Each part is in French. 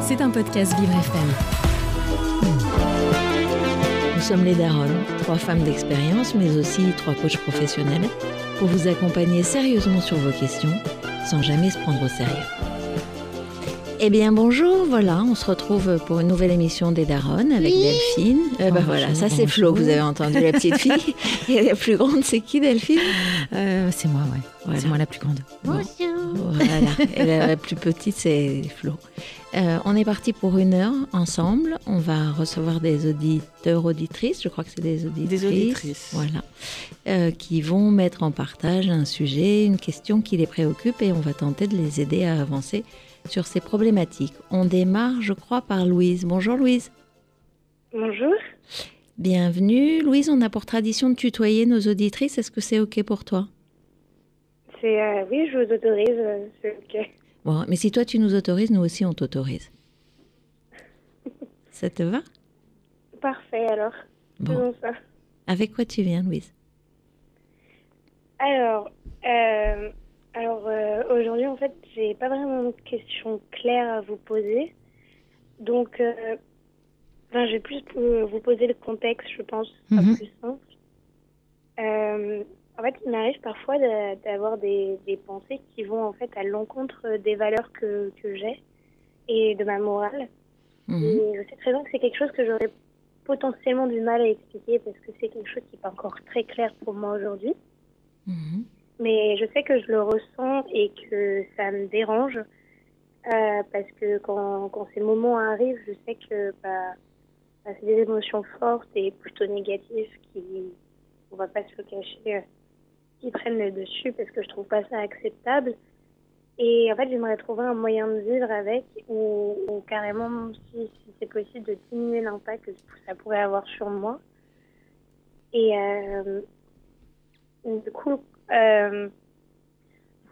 C'est un podcast Vivre FM. Nous sommes les Daronnes, trois femmes d'expérience, mais aussi trois coachs professionnels, pour vous accompagner sérieusement sur vos questions, sans jamais se prendre au sérieux. Eh bien bonjour, voilà, on se retrouve pour une nouvelle émission des Daronnes avec Delphine. Eh ben voilà, ça c'est Flo, vous avez entendu la petite fille. Et la plus grande, c'est qui Delphine? Euh, c'est moi, ouais. Voilà. C'est moi la plus grande. Voilà. Et la, la plus petite, c'est Flo. Euh, on est parti pour une heure ensemble. On va recevoir des auditeurs, auditrices, je crois que c'est des auditrices. Des auditrices. Voilà. Euh, qui vont mettre en partage un sujet, une question qui les préoccupe et on va tenter de les aider à avancer sur ces problématiques. On démarre, je crois, par Louise. Bonjour Louise. Bonjour. Bienvenue. Louise, on a pour tradition de tutoyer nos auditrices. Est-ce que c'est OK pour toi? C'est euh, oui, je vous autorise. euh, c'est ok. Bon, mais si toi tu nous autorises, nous aussi on t'autorise. Ça te va? Parfait alors. Bon. Faisons ça. Avec quoi tu viens, Louise? Alors, euh, alors euh, aujourd'hui en fait, j'ai pas vraiment de questions claires à vous poser. Donc, enfin, je vais plus vous poser le contexte, je pense, sera Mhm. plus simple. En fait, il m'arrive parfois de- d'avoir des, des pensées qui vont en fait à l'encontre des valeurs que, que j'ai et de ma morale. Mhm. Et je sais très bien que c'est quelque chose que j'aurais potentiellement du mal à expliquer parce que c'est quelque chose qui n'est pas encore très clair pour moi aujourd'hui. Mhm. Mais je sais que je le ressens et que ça me dérange euh, parce que quand, quand ces moments arrivent, je sais que bah, bah, c'est des émotions fortes et plutôt négatives qui, on va pas se le cacher, euh, qui prennent le dessus parce que je trouve pas ça acceptable. Et en fait, j'aimerais trouver un moyen de vivre avec ou, ou carrément, si, si c'est possible, de diminuer l'impact que ça pourrait avoir sur moi. Et euh, du coup, euh,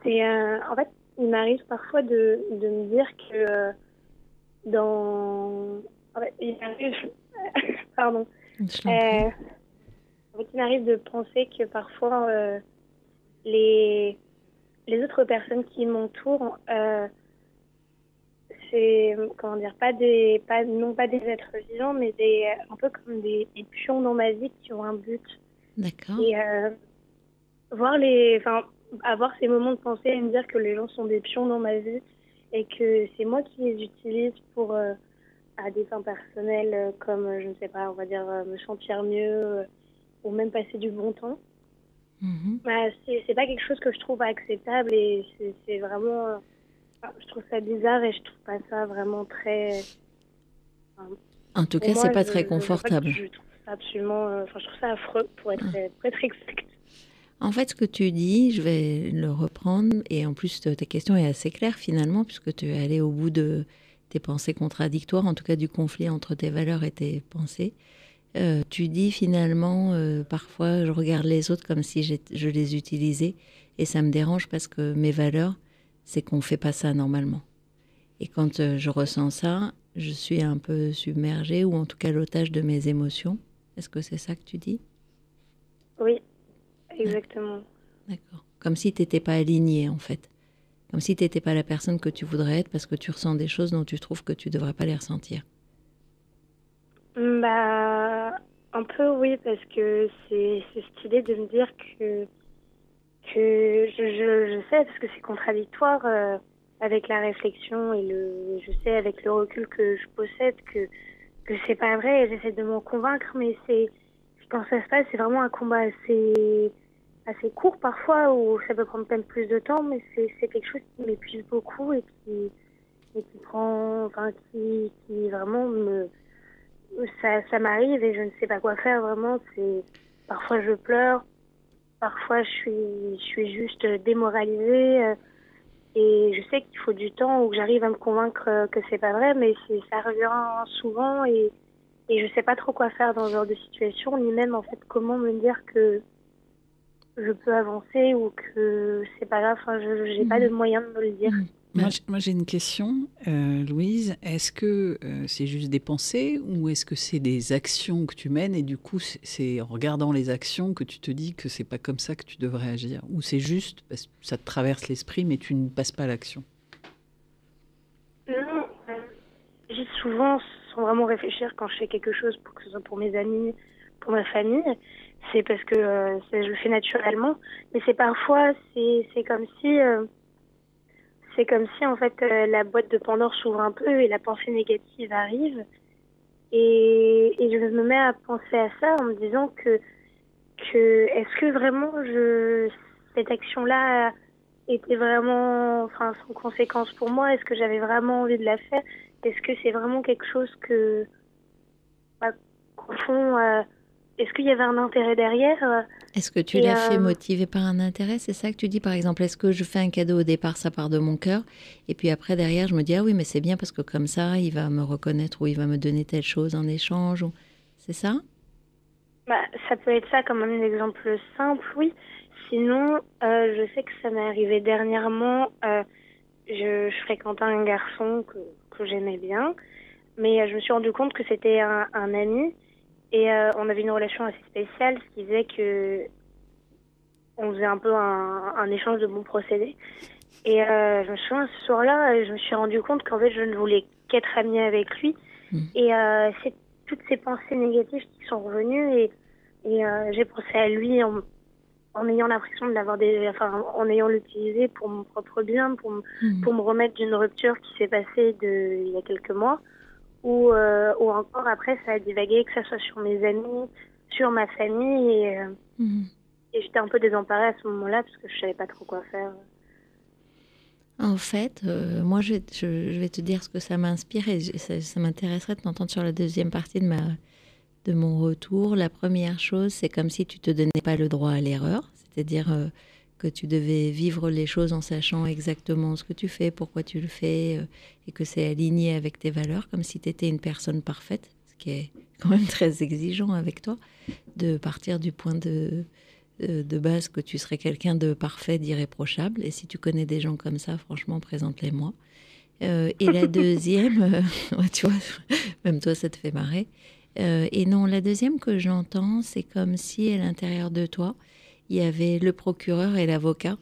c'est euh, en fait, il m'arrive parfois de, de me dire que euh, dans. En fait, il m'arrive. Pardon. En fait, il m'arrive de penser que parfois les, les autres personnes qui m'entourent, euh, c'est comment dire, pas des, pas, non pas des êtres vivants, mais des, un peu comme des, des pions dans ma vie qui ont un but. D'accord. Et euh, voir les, enfin, avoir ces moments de pensée et me dire que les gens sont des pions dans ma vie et que c'est moi qui les utilise pour euh, à des fins personnelles, euh, comme euh, je ne sais pas, on va dire euh, me sentir mieux euh, ou même passer du bon temps. Mhm. Bah, c'est c'est pas quelque chose que je trouve acceptable et c'est vraiment, euh, enfin, je trouve ça bizarre et je trouve pas ça vraiment très. enfin, En tout cas, c'est pas je- très confortable. Je, trouve ça absolument, euh, enfin, je trouve ça affreux pour être, pour être exact. En fait, ce que tu dis, je vais le reprendre, et en plus, ta ta question est assez claire finalement, puisque tu es allé au bout de tes pensées contradictoires, en tout cas du conflit entre tes valeurs et tes pensées. Euh, tu dis finalement, euh, parfois, je regarde les autres comme si je les utilisais, et ça me dérange parce que mes valeurs, c'est qu'on fait pas ça normalement. Et quand euh, je ressens ça, je suis un peu submergée, ou en tout cas l'otage de mes émotions. Est-ce que c'est ça que tu dis? Oui, exactement. D'accord. Comme si tu n'étais pas aligné, en fait. Comme si tu n'étais pas la personne que tu voudrais être parce que tu ressens des choses dont tu trouves que tu ne devrais pas les ressentir. Bah, un peu oui, parce que c'est idée de me dire que, que je, je, je sais, parce que c'est contradictoire euh, avec la réflexion et le, je sais avec le recul que je possède que, que c'est pas vrai et j'essaie de m'en convaincre, mais c'est quand ça se passe, c'est vraiment un combat assez, assez court parfois où ça peut prendre peut-être plus de temps, mais c'est quelque chose qui m'épuise beaucoup et qui, et qui prend, enfin, qui, qui vraiment me, ça, ça m'arrive et je ne sais pas quoi faire vraiment. C'est parfois je pleure, parfois je suis, je suis juste démoralisée euh, et je sais qu'il faut du temps où j'arrive à me convaincre euh, que c'est pas vrai, mais c'est, ça revient souvent et, et je sais pas trop quoi faire dans ce genre de situation, ni même en fait comment me dire que je peux avancer ou que c'est pas grave. Enfin, je j'ai pas de moyen de me le dire. Moi, j- moi, j'ai une question, euh, Louise. Est-ce que euh, c'est juste des pensées ou est-ce que c'est des actions que tu mènes et du coup c'est- en regardant les actions que tu te dis que c'est pas comme ça que tu devrais agir? Ou c'est juste parce que ça te traverse l'esprit mais tu ne passes pas à l'action? Non, euh, dis souvent, sans vraiment réfléchir, quand je fais quelque chose, pour que ce soit pour mes amis, pour ma famille, c'est parce que euh, je le fais naturellement. Mais c'est parfois, c'est comme si, euh, c'est comme si en fait euh, la boîte de Pandore s'ouvre un peu et la pensée négative arrive. Et, je me mets à penser à ça en me disant que, est-ce que vraiment je, cette action-là était vraiment, sans conséquence pour moi? Est-ce que j'avais vraiment envie de la faire? Est-ce que c'est vraiment quelque chose que, bah, qu'au fond, euh, est-ce qu'il y avait un intérêt derrière euh? Est-ce que tu l'as fait motivé par un intérêt C'est ça que tu dis, par exemple Est-ce que je fais un cadeau au départ, ça part de mon cœur, et puis après derrière, je me dis ah oui, mais c'est bien parce que comme ça, il va me reconnaître ou il va me donner telle chose en échange, ou... c'est ça? Bah, ça peut être ça comme un exemple simple, oui. Sinon, euh, je sais que ça m'est arrivé dernièrement. Euh, je, je, fréquentais un garçon que, que j'aimais bien, mais euh, je me suis rendu compte que c'était un, un, ami et euh, on avait une relation assez spéciale, ce qui faisait que on faisait un peu un, un échange de bons procédés. Et euh, je me souviens ce soir-là, je me suis rendu compte qu'en fait, je ne voulais qu'être amie avec lui. Mmh. Et c'est toutes ces pensées négatives qui sont revenues et, et j'ai pensé à lui en en ayant l'impression de l'avoir des, enfin, en ayant l'utilisé pour mon propre bien, pour, mmh. pour me remettre d'une rupture qui s'est passée de, il y a quelques mois, ou, euh, ou encore après ça a divagué, que ce soit sur mes amis, sur ma famille, et, mmh. et j'étais un peu désemparée à ce moment-là parce que je savais pas trop quoi faire. En fait, euh, moi, je, je, je, vais te dire ce que ça m'inspire et ça, ça m'intéresserait de t'entendre sur la deuxième partie de ma, de mon retour, la première chose, c'est comme si tu te donnais pas le droit à l'erreur, c'est-à-dire euh, que tu devais vivre les choses en sachant exactement ce que tu fais, pourquoi tu le fais, euh, et que c'est aligné avec tes valeurs, comme si tu étais une personne parfaite, ce qui est quand même très exigeant avec toi, de partir du point de, de, de base que tu serais quelqu'un de parfait, d'irréprochable. Et si tu connais des gens comme ça, franchement, présente-les-moi. Euh, et la deuxième, euh, tu vois, même toi, ça te fait marrer. Euh, et non, la deuxième que j'entends, c'est comme si à l'intérieur de toi, il y avait le procureur et l'avocat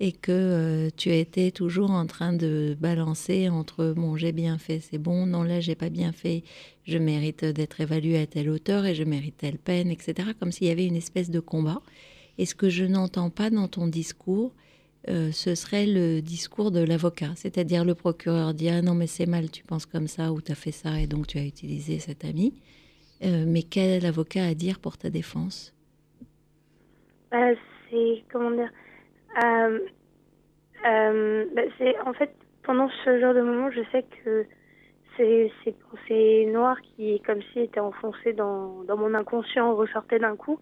et que euh, tu étais toujours en train de balancer entre bon j'ai bien fait c'est bon non là j'ai pas bien fait je mérite d'être évalué à telle hauteur et je mérite telle peine etc comme s'il y avait une espèce de combat. Et ce que je n'entends pas dans ton discours euh, ce serait le discours de l'avocat. C'est-à-dire le procureur dit ah non mais c'est mal tu penses comme ça ou tu as fait ça et donc tu as utilisé cet ami. Euh, mais quel avocat à dire pour ta défense? Euh, C'est comment dire euh, euh, bah, C'est en fait pendant ce genre de moment, je sais que ces, pensées noires qui, comme si étaient enfoncées dans, dans mon inconscient, ressortaient d'un coup.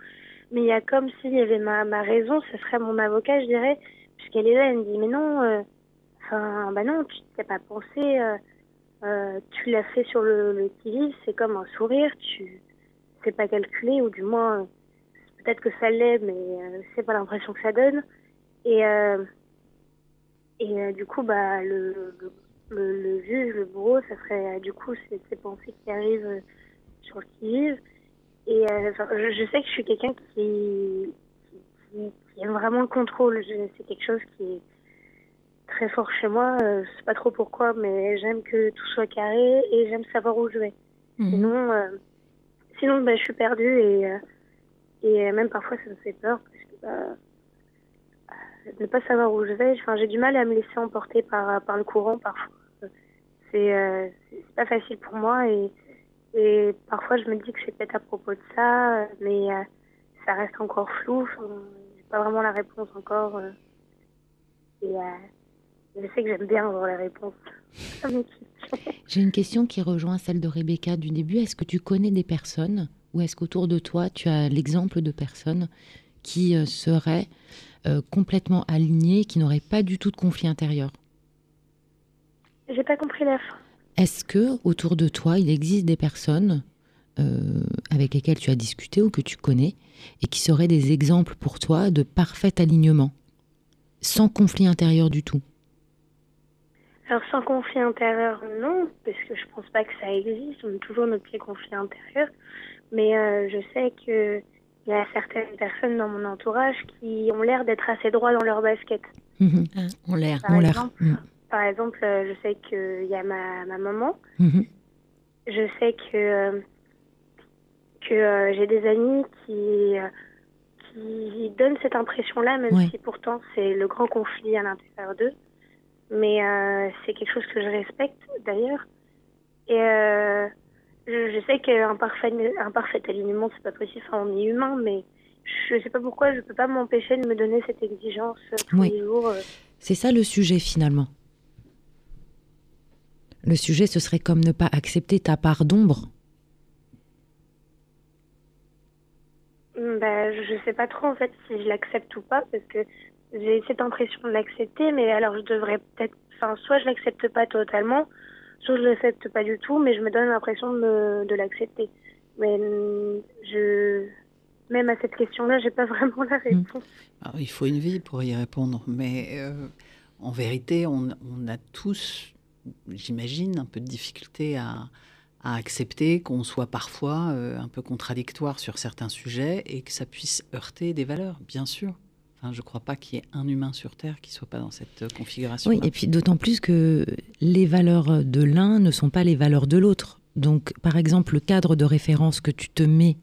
Mais il y a comme s'il y avait ma, raison, ce serait mon avocat, je dirais, puisqu'elle est là, elle me dit mais non, euh, enfin bah non, tu t'es pas pensé. Euh, tu l'as fait sur le, le c'est comme un sourire, tu c'est pas calculé, ou du moins, peut-être que ça l'est, mais euh, c'est pas l'impression que ça donne. Et, euh, et euh, du coup, bah, le, le, le, juge, le bourreau, ça serait du coup ces, pensées qui arrivent sur le qui-vive. Et je, je, sais que je suis quelqu'un qui, qui, qui, aime vraiment le contrôle. C'est quelque chose qui est très fort chez moi. Euh, je sais pas trop pourquoi, mais j'aime que tout soit carré et j'aime savoir où je vais. Mmh. Sinon, euh, sinon bah, je suis perdue et, euh, et même parfois ça me fait peur parce que bah, ne pas savoir où je vais. Enfin, j'ai du mal à me laisser emporter par, par le courant parfois. C'est euh, pas facile pour moi et, et parfois je me dis que c'est peut-être à propos de ça, mais euh, ça reste encore flou. Enfin, j'ai pas vraiment la réponse encore. et je sais que j'aime bien avoir la réponse. J'ai une question qui rejoint celle de Rebecca du début. Est-ce que tu connais des personnes ou est-ce qu'autour de toi, tu as l'exemple de personnes qui euh, seraient euh, complètement alignées, qui n'auraient pas du tout de conflit intérieur? J'ai pas compris la fin. Est-ce que autour de toi, il existe des personnes euh, avec lesquelles tu as discuté ou que tu connais et qui seraient des exemples pour toi de parfait alignement, sans conflit intérieur du tout? Alors sans conflit intérieur, non, parce que je pense pas que ça existe. On a toujours nos petits conflits intérieurs. Mais euh, je sais que il y a certaines personnes dans mon entourage qui ont l'air d'être assez droits dans leur basket. Mmh. Ah, on l'air, par, exemple, mmh. par exemple, euh, je sais qu'il y a ma, ma maman. Mmh. je sais que, que j'ai des amis qui, qui donnent cette impression-là, même si pourtant c'est le grand conflit à l'intérieur d'eux. Mais c'est quelque chose que je respecte d'ailleurs. Et je, sais qu'un parfait, un parfait alignement, c'est pas possible, enfin, on est humain, mais je sais pas pourquoi je peux pas m'empêcher de me donner cette exigence tous les jours. C'est ça le sujet finalement. Le sujet, ce serait comme ne pas accepter ta part d'ombre. Ben, je sais pas trop en fait si je l'accepte ou pas parce que j'ai cette impression de l'accepter, mais alors je devrais peut-être, enfin, soit je l'accepte pas totalement, soit je l'accepte pas du tout, mais je me donne l'impression de, de l'accepter. Mais je, même à cette question-là, j'ai pas vraiment la réponse. il faut une vie pour y répondre, mais euh, en vérité, on, on, a tous, j'imagine, un peu de difficulté à, à accepter qu'on soit parfois euh, un peu contradictoire sur certains sujets et que ça puisse heurter des valeurs, bien sûr. Enfin, je ne crois pas qu'il y ait un humain sur Terre qui ne soit pas dans cette euh, configuration. Oui, et puis d'autant plus que les valeurs de l'un ne sont pas les valeurs de l'autre. Donc, par exemple, le cadre de référence que tu te mets,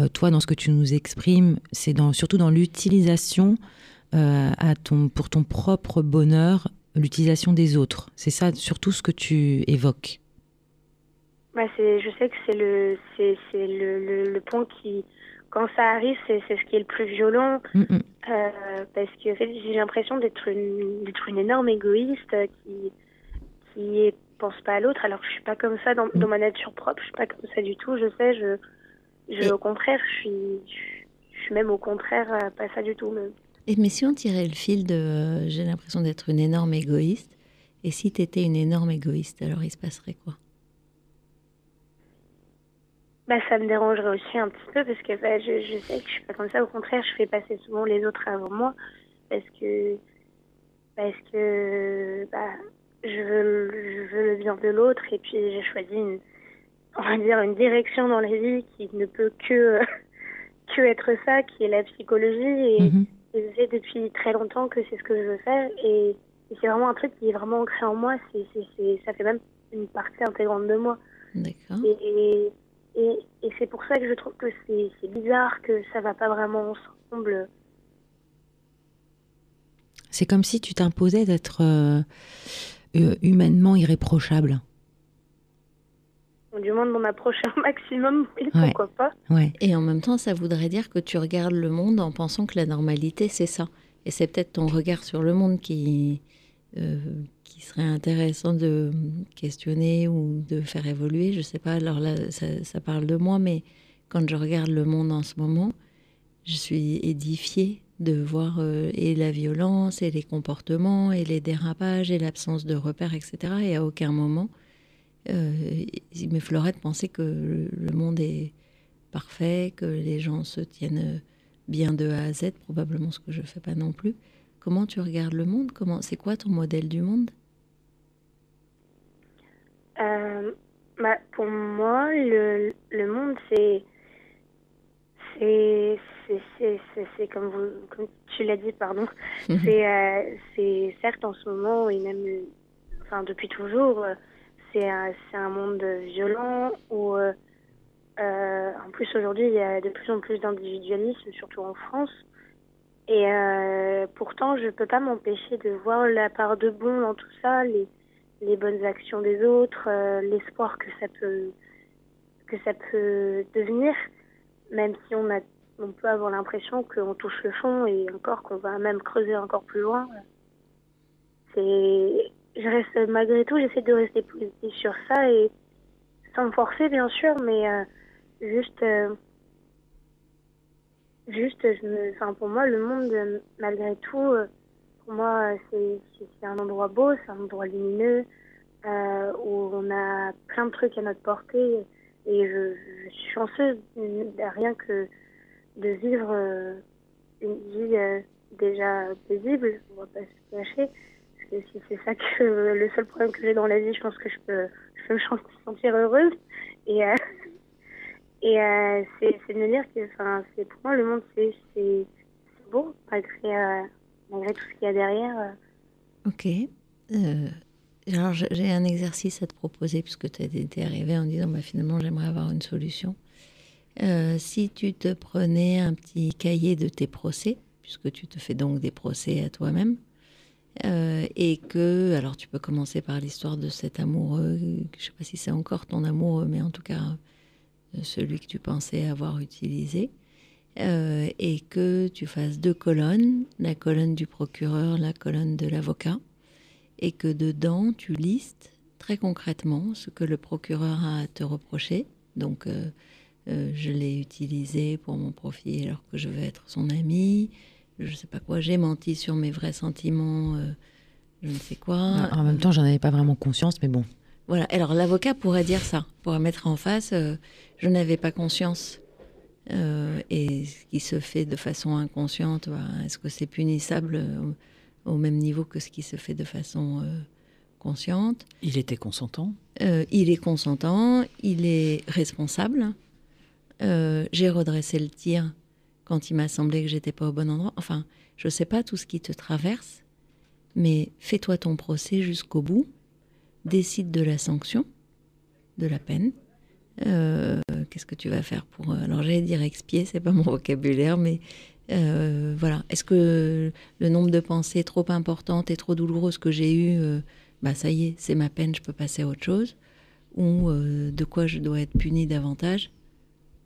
euh, toi, dans ce que tu nous exprimes, c'est dans, surtout dans l'utilisation euh, pour ton propre bonheur, l'utilisation des autres. C'est ça surtout ce que tu évoques. Bah, je sais que c'est le, le, le, point qui, quand ça arrive, c'est, ce qui est le plus violent. Mm, mm. Euh, parce que j'ai l'impression d'être une, d'être une énorme égoïste qui, qui pense pas à l'autre. Alors que je suis pas comme ça dans, dans ma nature propre. Je suis pas comme ça du tout. Je sais, je, je au contraire, je suis, je suis même au contraire euh, pas ça du tout. Même. Et mais si on tirait le fil de, euh, j'ai l'impression d'être une énorme égoïste. Et si tu étais une énorme égoïste, alors il se passerait quoi? Bah, ça me dérangerait aussi un petit peu parce que bah, je, je, sais que je suis pas comme ça. Au contraire, je fais passer souvent les autres avant moi parce que parce que bah, je veux je veux le bien de l'autre et puis j'ai choisi une on va dire une direction dans la vie qui ne peut que que être ça, qui est la psychologie et, mhm. je sais depuis très longtemps que c'est ce que je veux faire et, c'est vraiment un truc qui est vraiment ancré en moi. C'est c'est ça fait même une partie intégrante de moi. D'accord. et et, c'est pour ça que je trouve que c'est bizarre, que ça va pas vraiment ensemble. C'est comme si tu t'imposais d'être euh, euh, humainement irréprochable. Du moins de m'en approcher un maximum, oui, pourquoi pas. Ouais. Et en même temps, ça voudrait dire que tu regardes le monde en pensant que la normalité, c'est ça. Et c'est peut-être ton regard sur le monde qui, euh, qui serait intéressant de questionner ou de faire évoluer. Je sais pas, alors là, ça, parle de moi, mais quand je regarde le monde en ce moment, je suis édifiée de voir euh, et la violence et les comportements et les dérapages et l'absence de repères, etc. Et à aucun moment, euh, il m'effleurait de penser que le, monde est parfait, que les gens se tiennent bien de A à Z, probablement ce que je fais pas non plus. Comment tu regardes le monde? Comment c'est quoi ton modèle du monde? Euh, bah, Pour moi, le, le monde, c'est. C'est comme, vous, comme tu l'as dit, pardon. Mhm. Euh, c'est certes en ce moment, et même enfin, depuis toujours, c'est un, un monde violent où. Euh, en plus, aujourd'hui, il y a de plus en plus d'individualisme, surtout en France. Et pourtant, je ne peux pas m'empêcher de voir la part de bon dans tout ça, les, les bonnes actions des autres, euh, l'espoir que ça peut que ça peut devenir, même si on a on peut avoir l'impression qu'on touche le fond et encore qu'on va même creuser encore plus loin. C'est je reste malgré tout j'essaie de rester positif sur ça et sans me forcer bien sûr, mais euh, juste euh, juste pour moi le monde malgré tout pour moi, c'est un endroit beau, c'est un endroit lumineux, euh, où on a plein de trucs à notre portée. Et je, suis chanceuse, rien que de vivre euh, une vie euh, déjà paisible, on va pas se cacher. Parce si c'est ça que le seul problème que j'ai dans la vie, je pense que je peux, je peux me sentir heureuse. Et, et c'est de me dire que, pour moi, le monde, c'est beau, malgré malgré tout ce qu'il y a derrière. Ok. Euh, Alors, j'ai un exercice à te proposer, puisque tu es arrivé en disant bah, finalement, j'aimerais avoir une solution. Euh, si tu te prenais un petit cahier de tes procès, puisque tu te fais donc des procès à toi-même, euh, et que, alors tu peux commencer par l'histoire de cet amoureux, je ne sais pas si c'est encore ton amoureux, mais en tout cas euh, celui que tu pensais avoir utilisé, et que tu fasses deux colonnes, la colonne du procureur, la colonne de l'avocat, et que dedans tu listes très concrètement ce que le procureur a à te reprocher. Donc euh, je l'ai utilisé pour mon profit alors que je veux être son ami. Je ne sais pas quoi. J'ai menti sur mes vrais sentiments. Euh, je ne sais quoi. En même temps, j'en avais pas vraiment conscience, mais bon. Voilà. Alors l'avocat pourrait dire ça, pourrait mettre en face. Euh, je n'avais pas conscience. Et ce qui se fait de façon inconsciente, est-ce que c'est punissable au, même niveau que ce qui se fait de façon consciente? Il était consentant? il est consentant. Il est responsable. Euh, j'ai redressé le tir quand il m'a semblé que j'étais pas au bon endroit. Enfin, je sais pas tout ce qui te traverse, mais fais-toi ton procès jusqu'au bout, décide de la sanction, de la peine. Euh, qu'est-ce que tu vas faire pour euh, Alors j'allais dire expier, c'est pas mon vocabulaire, mais voilà. Est-ce que le nombre de pensées trop importantes et trop douloureuses que j'ai eues, bah ça y est, c'est ma peine, je peux passer à autre chose, ou de quoi je dois être puni davantage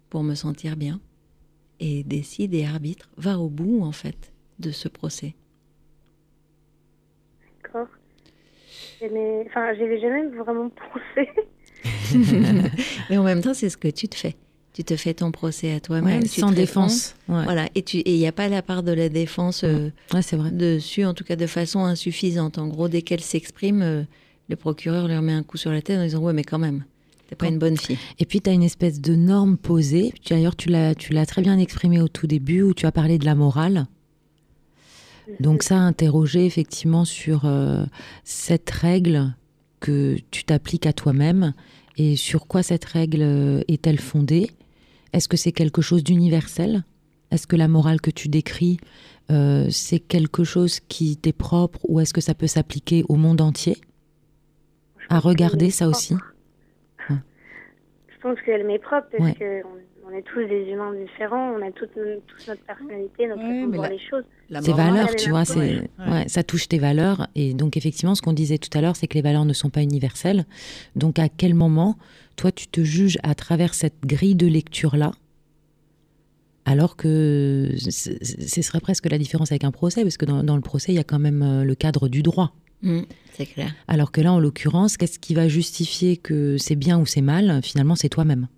pour me sentir bien? Et décide et arbitre, va au bout en fait de ce procès. D'accord. Enfin, j'avais jamais vraiment pensé. Mais en même temps, c'est ce que tu te fais. Tu te fais ton procès à toi-même. sans défense. Voilà. Et il n'y a pas la part de la défense euh, c'est vrai. dessus, en tout cas de façon insuffisante. En gros, dès qu'elle s'exprime, euh, le procureur lui remet un coup sur la tête en disant Ouais, mais quand même pas une bonne fille. Et puis, tu as une espèce de norme posée. D'ailleurs, tu l'as, tu l'as très bien exprimé au tout début, où tu as parlé de la morale. Donc ça, interroger effectivement sur euh, cette règle que tu t'appliques à toi-même et sur quoi cette règle euh, est-elle fondée? Est-ce que c'est quelque chose d'universel? Est-ce que la morale que tu décris, euh, c'est quelque chose qui t'est propre ou est-ce que ça peut s'appliquer au monde entier? À regarder ça aussi? Pense qu'elle m'est propre parce qu'on on est tous des humains différents, on a toute, notre personnalité, notre façon de voir les choses. Ces valeurs, tu vois, ça touche tes valeurs. Et donc, effectivement, ce qu'on disait tout à l'heure, c'est que les valeurs ne sont pas universelles. Donc, à quel moment, toi, tu te juges à travers cette grille de lecture-là alors que ce serait presque la différence avec un procès, parce que dans le procès, il y a quand même euh, le cadre du droit. Mm, c'est clair. Alors que là, en l'occurrence, qu'est-ce qui va justifier que c'est bien ou c'est mal? Finalement, c'est toi-même.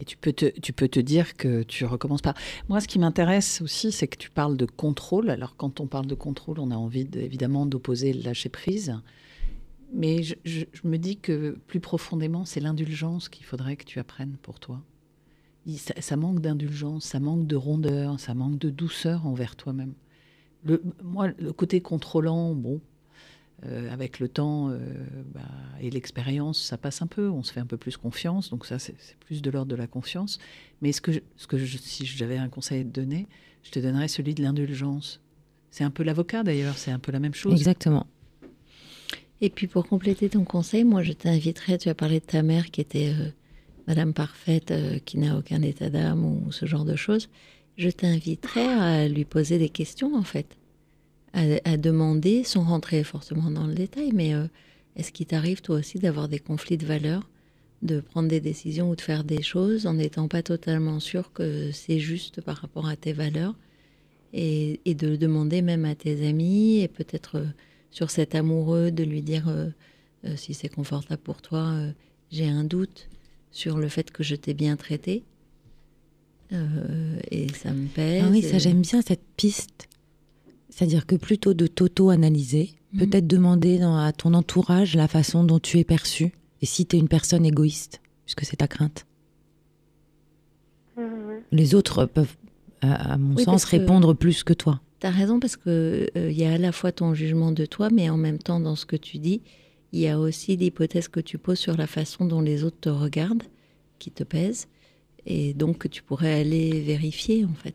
Et tu peux, te, tu peux te dire que tu recommences pas. Moi, ce qui m'intéresse aussi, c'est que tu parles de contrôle. Alors, quand on parle de contrôle, on a envie évidemment d'opposer le lâcher prise. Mais je, me dis que plus profondément, c'est l'indulgence qu'il faudrait que tu apprennes pour toi. ça manque d'indulgence, ça manque de rondeur, ça manque de douceur envers toi-même. Le, moi, le côté contrôlant, bon, euh, avec le temps euh, bah, et l'expérience, ça passe un peu, on se fait un peu plus confiance, donc ça c'est plus de l'ordre de la confiance. Mais ce que, ce que si j'avais un conseil à te donner, je te donnerais celui de l'indulgence. C'est un peu l'avocat d'ailleurs, c'est un peu la même chose. Exactement. Et puis pour compléter ton conseil, moi je t'inviterais, tu as parlé de ta mère qui était euh, Madame Parfaite, qui n'a aucun état d'âme ou ce genre de choses je t'inviterais à lui poser des questions en fait, à, demander, sans rentrer forcément dans le détail, mais euh, est-ce qu'il t'arrive toi aussi d'avoir des conflits de valeurs, de prendre des décisions ou de faire des choses en n'étant pas totalement sûr que c'est juste par rapport à tes valeurs et, de demander même à tes amis et peut-être euh, sur cet amoureux de lui dire euh, si c'est confortable pour toi, j'ai un doute sur le fait que je t'ai bien traité? Euh, et ça me pèse. Ah oui, ça j'aime bien cette piste. C'est-à-dire que plutôt de t'auto-analyser, mhm. peut-être demander à ton entourage la façon dont tu es perçu et si tu es une personne égoïste, puisque c'est ta crainte. Les autres peuvent, à, mon sens, répondre plus que toi. Tu as raison parce qu'il il y a à la fois ton jugement de toi, mais en même temps, dans ce que tu dis, il y a aussi l'hypothèse que tu poses sur la façon dont les autres te regardent, qui te pèse et donc que tu pourrais aller vérifier en fait.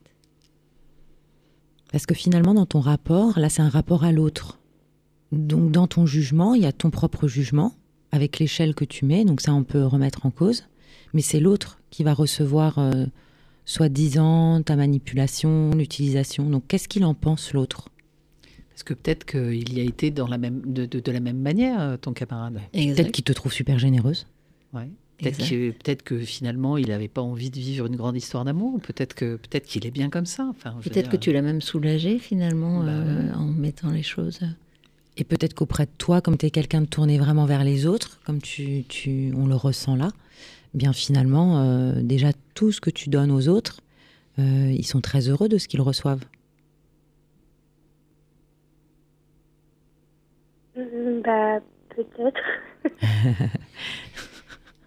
Parce que finalement, dans ton rapport, là, c'est un rapport à l'autre. Donc dans ton jugement, il y a ton propre jugement avec l'échelle que tu mets, donc ça on peut remettre en cause, mais c'est l'autre qui va recevoir euh, soi-disant ta manipulation, l'utilisation. Donc qu'est-ce qu'il en pense l'autre? Parce que peut-être qu'il y a été dans la même, de, la même manière, euh, ton camarade. Peut-être qu'il te trouve super généreuse. Ouais. Peut-être que, finalement, il n'avait pas envie de vivre une grande histoire d'amour. Peut-être que peut-être qu'il est bien comme ça. Enfin, peut-être que tu l'as même soulagé finalement bah euh, en mettant les choses. Et peut-être qu'auprès de toi, comme tu es quelqu'un de tourné vraiment vers les autres, comme tu, tu on le ressent là, eh bien finalement, euh, déjà tout ce que tu donnes aux autres, euh, ils sont très heureux de ce qu'ils reçoivent. Bah peut-être.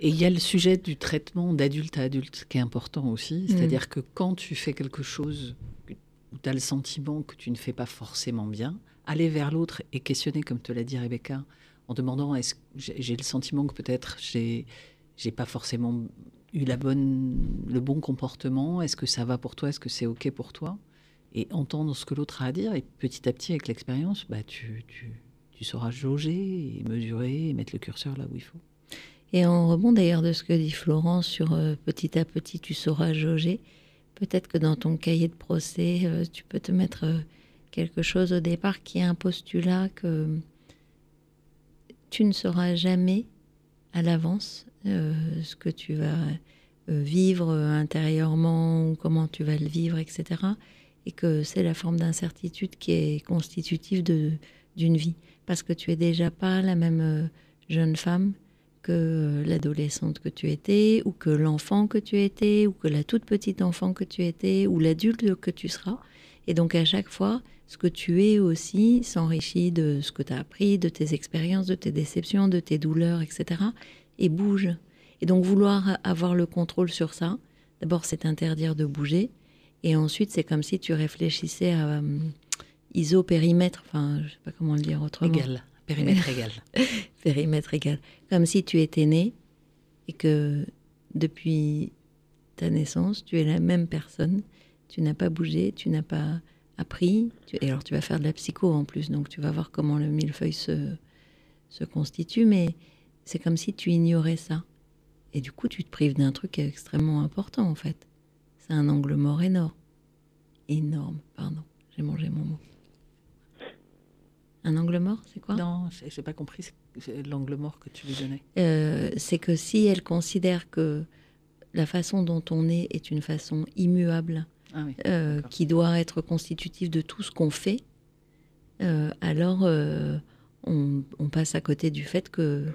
Et il y a le sujet du traitement d'adulte à adulte qui est important aussi. Mm. C'est-à-dire que quand tu fais quelque chose où tu as le sentiment que tu ne fais pas forcément bien, aller vers l'autre et questionner, comme te l'a dit Rebecca, en demandant est-ce j'ai le sentiment que peut-être j'ai j'ai pas forcément eu la bonne le bon comportement est-ce que ça va pour toi est-ce que c'est ok pour toi? Et entendre ce que l'autre a à dire et petit à petit avec l'expérience bah tu, tu, tu sauras jauger et mesurer et mettre le curseur là où il faut et en rebond d'ailleurs de ce que dit Florence sur euh, petit à petit tu sauras jauger, peut-être que dans ton cahier de procès, euh, tu peux te mettre euh, quelque chose au départ qui est un postulat que tu ne sauras jamais à l'avance ce que tu vas vivre intérieurement ou comment tu vas le vivre, etc. Et que c'est la forme d'incertitude qui est constitutive d'une vie. Parce que tu es déjà pas la même jeune femme l'adolescente que tu étais, ou que l'enfant que tu étais, ou que la toute petite enfant que tu étais, ou l'adulte que tu seras. Et donc à chaque fois, ce que tu es aussi s'enrichit de ce que tu as appris, de tes expériences, de tes déceptions, de tes douleurs, etc. Et bouge. Et donc vouloir avoir le contrôle sur ça, d'abord c'est interdire de bouger, et ensuite c'est comme si tu réfléchissais à euh, isopérimètre, enfin je sais pas comment le dire autrement. Égal. Périmètre égal. Périmètre égal. Comme si tu étais né et que depuis ta naissance, tu es la même personne. Tu n'as pas bougé, tu n'as pas appris. Et alors tu vas faire de la psycho en plus, donc tu vas voir comment le millefeuille se, se constitue, mais c'est comme si tu ignorais ça. Et du coup, tu te prives d'un truc extrêmement important en fait. C'est un angle mort énorme. Énorme, pardon, j'ai mangé mon mot. Un angle mort, c'est quoi? Non, j'ai pas compris l'angle mort que tu lui donnais. Euh, c'est que si elle considère que la façon dont on est est une façon immuable, ah euh, qui doit être constitutive de tout ce qu'on fait, euh, alors on, passe à côté du fait que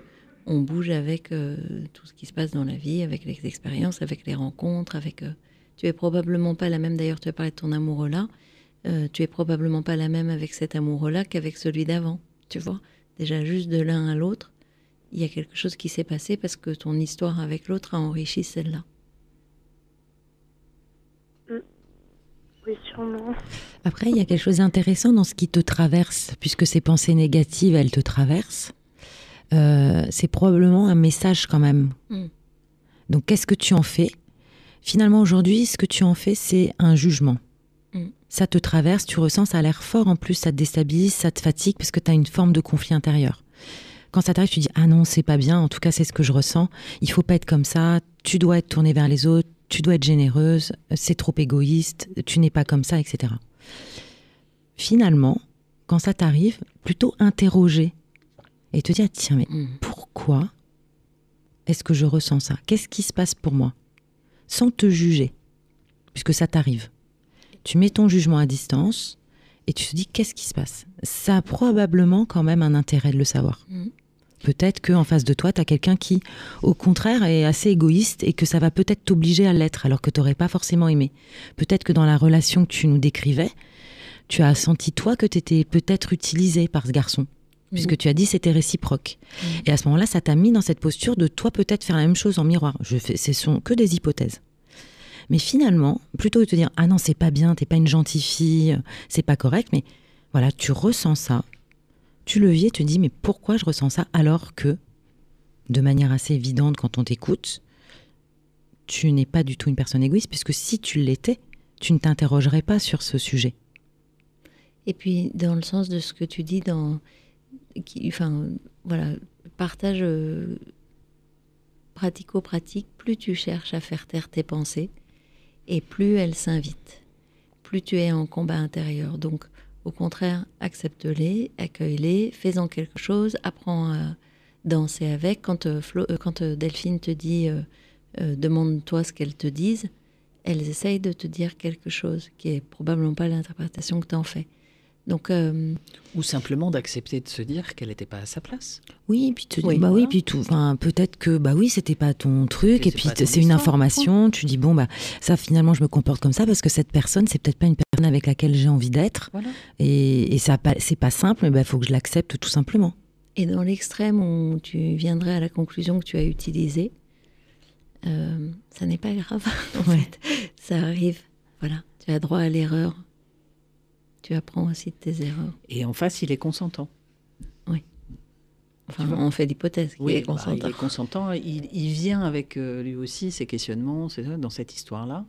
on bouge avec tout ce qui se passe dans la vie, avec les expériences, avec les rencontres, avec. tu es probablement pas la même. D'ailleurs, tu as parlé de ton amoureux là. Euh, tu es probablement pas la même avec cet amoureux-là qu'avec celui d'avant. Tu vois Déjà, juste de l'un à l'autre, il y a quelque chose qui s'est passé parce que ton histoire avec l'autre a enrichi celle-là. Mm. Oui, sûrement. Après, il y a quelque chose d'intéressant dans ce qui te traverse, puisque ces pensées négatives, elles te traversent. Euh, c'est probablement un message quand même. Mm. Donc, qu'est-ce que tu en fais? Finalement, aujourd'hui, ce que tu en fais, c'est un jugement ça te traverse, tu ressens, ça a l'air fort en plus, ça te déstabilise, ça te fatigue parce que tu as une forme de conflit intérieur. Quand ça t'arrive, tu dis ah non, c'est pas bien, en tout cas c'est ce que je ressens, il faut pas être comme ça, tu dois être tournée vers les autres, tu dois être généreuse, c'est trop égoïste, tu n'es pas comme ça, etc. Finalement, quand ça t'arrive, plutôt interroger et te dire tiens mais mm. pourquoi est-ce que je ressens ça? Qu'est-ce qui se passe pour moi? Sans te juger, puisque ça t'arrive tu mets ton jugement à distance et tu te dis qu'est-ce qui se passe? Ça a probablement quand même un intérêt de le savoir. Mm. Peut-être qu'en face de toi, tu as quelqu'un qui, au contraire, est assez égoïste et que ça va peut-être t'obliger à l'être alors que tu n'aurais pas forcément aimé. Peut-être que dans la relation que tu nous décrivais, tu as senti toi que tu étais peut-être utilisé par ce garçon puisque tu as dit c'était réciproque. Mm. Et à ce moment-là, ça t'a mis dans cette posture de toi peut-être faire la même chose en miroir. Je fais, ce sont que des hypothèses. Mais finalement, plutôt que de te dire ah non c'est pas bien, t'es pas une gentille fille, c'est pas correct, mais voilà tu ressens ça, tu le vis et te dis mais pourquoi je ressens ça alors que de manière assez évidente quand on t'écoute, tu n'es pas du tout une personne égoïste puisque si tu l'étais, tu ne t'interrogerais pas sur ce sujet. Et puis dans le sens de ce que tu dis dans enfin, voilà, partage euh, pratico-pratique, plus tu cherches à faire taire tes pensées et plus elles s'invitent, plus tu es en combat intérieur. Donc, au contraire, accepte-les, accueille-les, fais-en quelque chose, apprends à danser avec. Quand, euh, euh, quand Delphine te dit demande-toi ce qu'elles te disent, elles essayent de te dire quelque chose qui est probablement pas l'interprétation que tu en fais. Donc, euh, Ou simplement d'accepter de se dire qu'elle n'était pas à sa place. Oui, puis bah oui, puis tout. Enfin, peut-être que bah oui, c'était pas ton truc, et, puis c'est une information. Tu dis bon bah ça finalement je me comporte comme ça parce que cette personne c'est peut-être pas une personne avec laquelle j'ai envie d'être, et, et ça c'est pas simple, mais il bah, faut que je l'accepte tout simplement. Et dans l'extrême où tu viendrais à la conclusion que tu as utilisée, euh, ça n'est pas grave en fait, ça arrive. Voilà, tu as droit à l'erreur tu apprends aussi de tes erreurs. Et en face, il est consentant. Oui. Enfin, on fait l'hypothèse qu'il est bah, consentant. il est consentant. Il, vient avec euh, lui aussi ses questionnements dans cette histoire-là.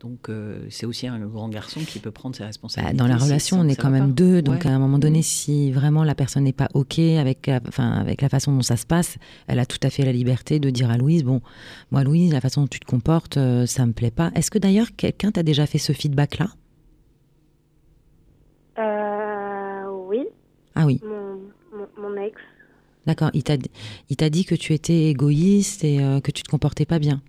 Donc euh, c'est aussi un grand garçon qui peut prendre ses responsabilités. Bah, dans la relation, on est quand même deux, donc à un moment donné, si vraiment la personne n'est pas ok avec, enfin avec la façon dont ça se passe, elle a tout à fait la liberté de dire à Louise, bon, moi Louise, la façon dont tu te comportes, euh, ça me plaît pas. Est-ce que d'ailleurs quelqu'un t'a déjà fait ce feedback-là euh, oui. Ah oui. Mon, ex. D'accord. Il t'a, il t'a dit que tu étais égoïste et euh, que tu te comportais pas bien.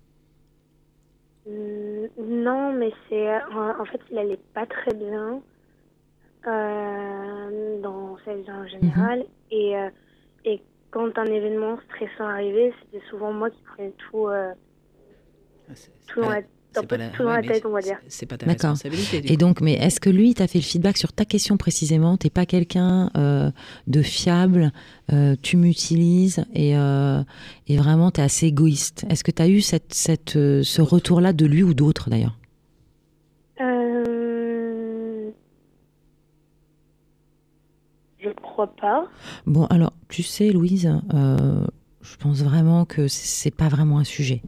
Non, mais c'est en fait il allait pas très bien euh, dans sa vie en général mhm. et euh, et quand un événement stressant arrivait, c'était souvent moi qui prenais tout ah, tout dans la c'est pas, la... tête, on va dire. C'est pas ta responsabilité. Et donc, mais est-ce que lui t'a fait le feedback sur ta question précisément? T'es pas quelqu'un euh, de fiable, euh, tu m'utilises et, euh, et vraiment t'es assez égoïste. Est-ce que tu as eu cette, cette, ce retour-là de lui ou d'autres d'ailleurs? Je crois pas. Bon, alors, tu sais, Louise, je pense vraiment que c'est pas vraiment un sujet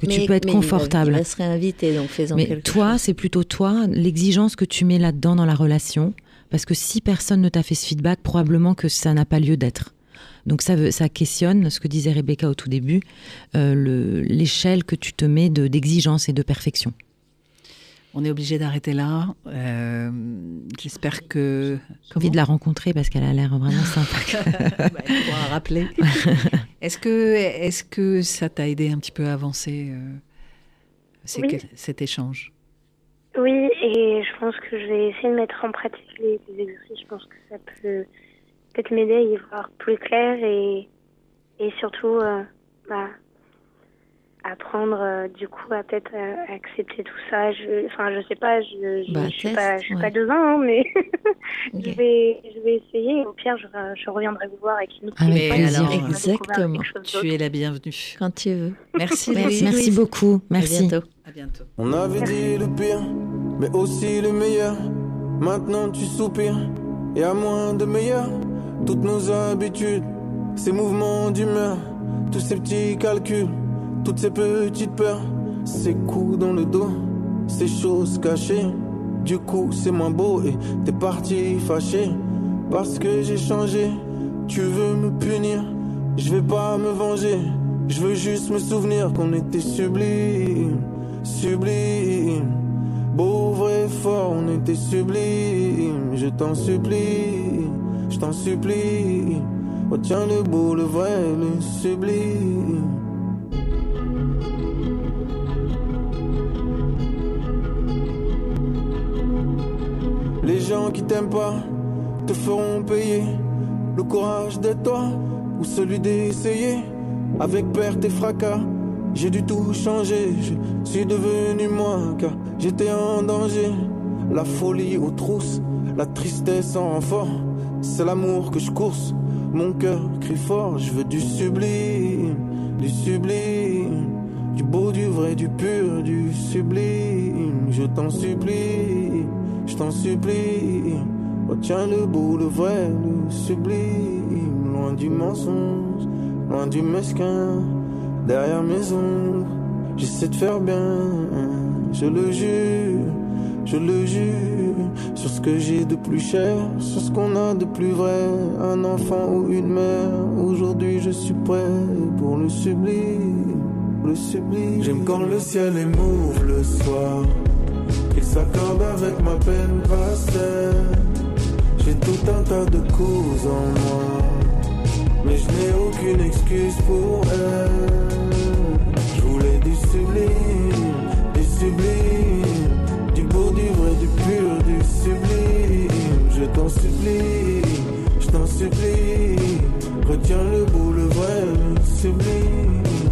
que tu peux être confortable. Il, donc mais toi, c'est plutôt toi, l'exigence que tu mets là-dedans dans la relation, parce que si personne ne t'a fait ce feedback, probablement que ça n'a pas lieu d'être. Donc ça, veut, ça questionne ce que disait Rebecca au tout début, euh, l'échelle que tu te mets d'exigence et de perfection. On est obligé d'arrêter là. Euh, j'espère que. J'ai envie de la rencontrer parce qu'elle a l'air vraiment sympa. bah, pourra rappeler. est-ce que, est que ça t'a aidé un petit peu à avancer euh, oui. cet échange? Oui, et je pense que je vais essayer de mettre en pratique les, exercices. Je pense que ça peut peut-être m'aider à y voir plus clair et, et surtout euh, bah, apprendre euh, du coup à peut-être euh, accepter tout ça. Je, enfin, je sais pas, je, je, bah, suis pas, je suis pas devin, hein, mais je vais, je vais essayer. Au pire, je, je reviendrai vous voir avec une autre Avec plaisir, exactement. Tu es la bienvenue quand tu veux. Merci, merci, merci beaucoup, merci. À bientôt. À bientôt. On avait dit le pire, mais aussi le meilleur. Maintenant tu soupires, et à moins de meilleur. Toutes nos habitudes, ces mouvements d'humeur, tous ces petits calculs toutes ces petites peurs, ces coups dans le dos, ces choses cachées. Du coup, c'est moins beau et t'es parti fâché parce que j'ai changé. Tu veux me punir, je vais pas me venger. Je veux juste me souvenir qu'on était sublime, sublime. Beau, vrai, fort, on était sublime. Je t'en supplie, je t'en supplie. Retiens le beau, le vrai, le sublime. Gens qui t'aiment pas te feront payer le courage d'être toi ou celui d'essayer. Avec perte et fracas, j'ai dû tout changer. Je suis devenu moi car j'étais en danger. La folie aux trousses, la tristesse en renfort. C'est l'amour que je course. Mon cœur crie fort, je veux du sublime, du sublime, du beau, du vrai, du pur, du sublime. Je t'en supplie t'en supplie. Retiens le beau, le vrai, le sublime. Loin du mensonge, loin du mesquin. Derrière mes ombres, j'essaie de faire bien, je le jure. je le jure, sur ce que j'ai de plus cher, sur ce qu'on a de plus vrai, un enfant ou une mère. Aujourd'hui, je suis prêt pour le sublime, le sublime. J'aime quand le ciel est mauve le soir, qu'il s'accorde avec ma peine passée. J'ai tout un tas de causes en moi, mais je n'ai aucune excuse pour elle. Je voulais du sublime, du sublime, du beau, du vrai, du pur, du sublime. Je t'en supplie, je t'en supplie, retiens le beau, le vrai, le sublime.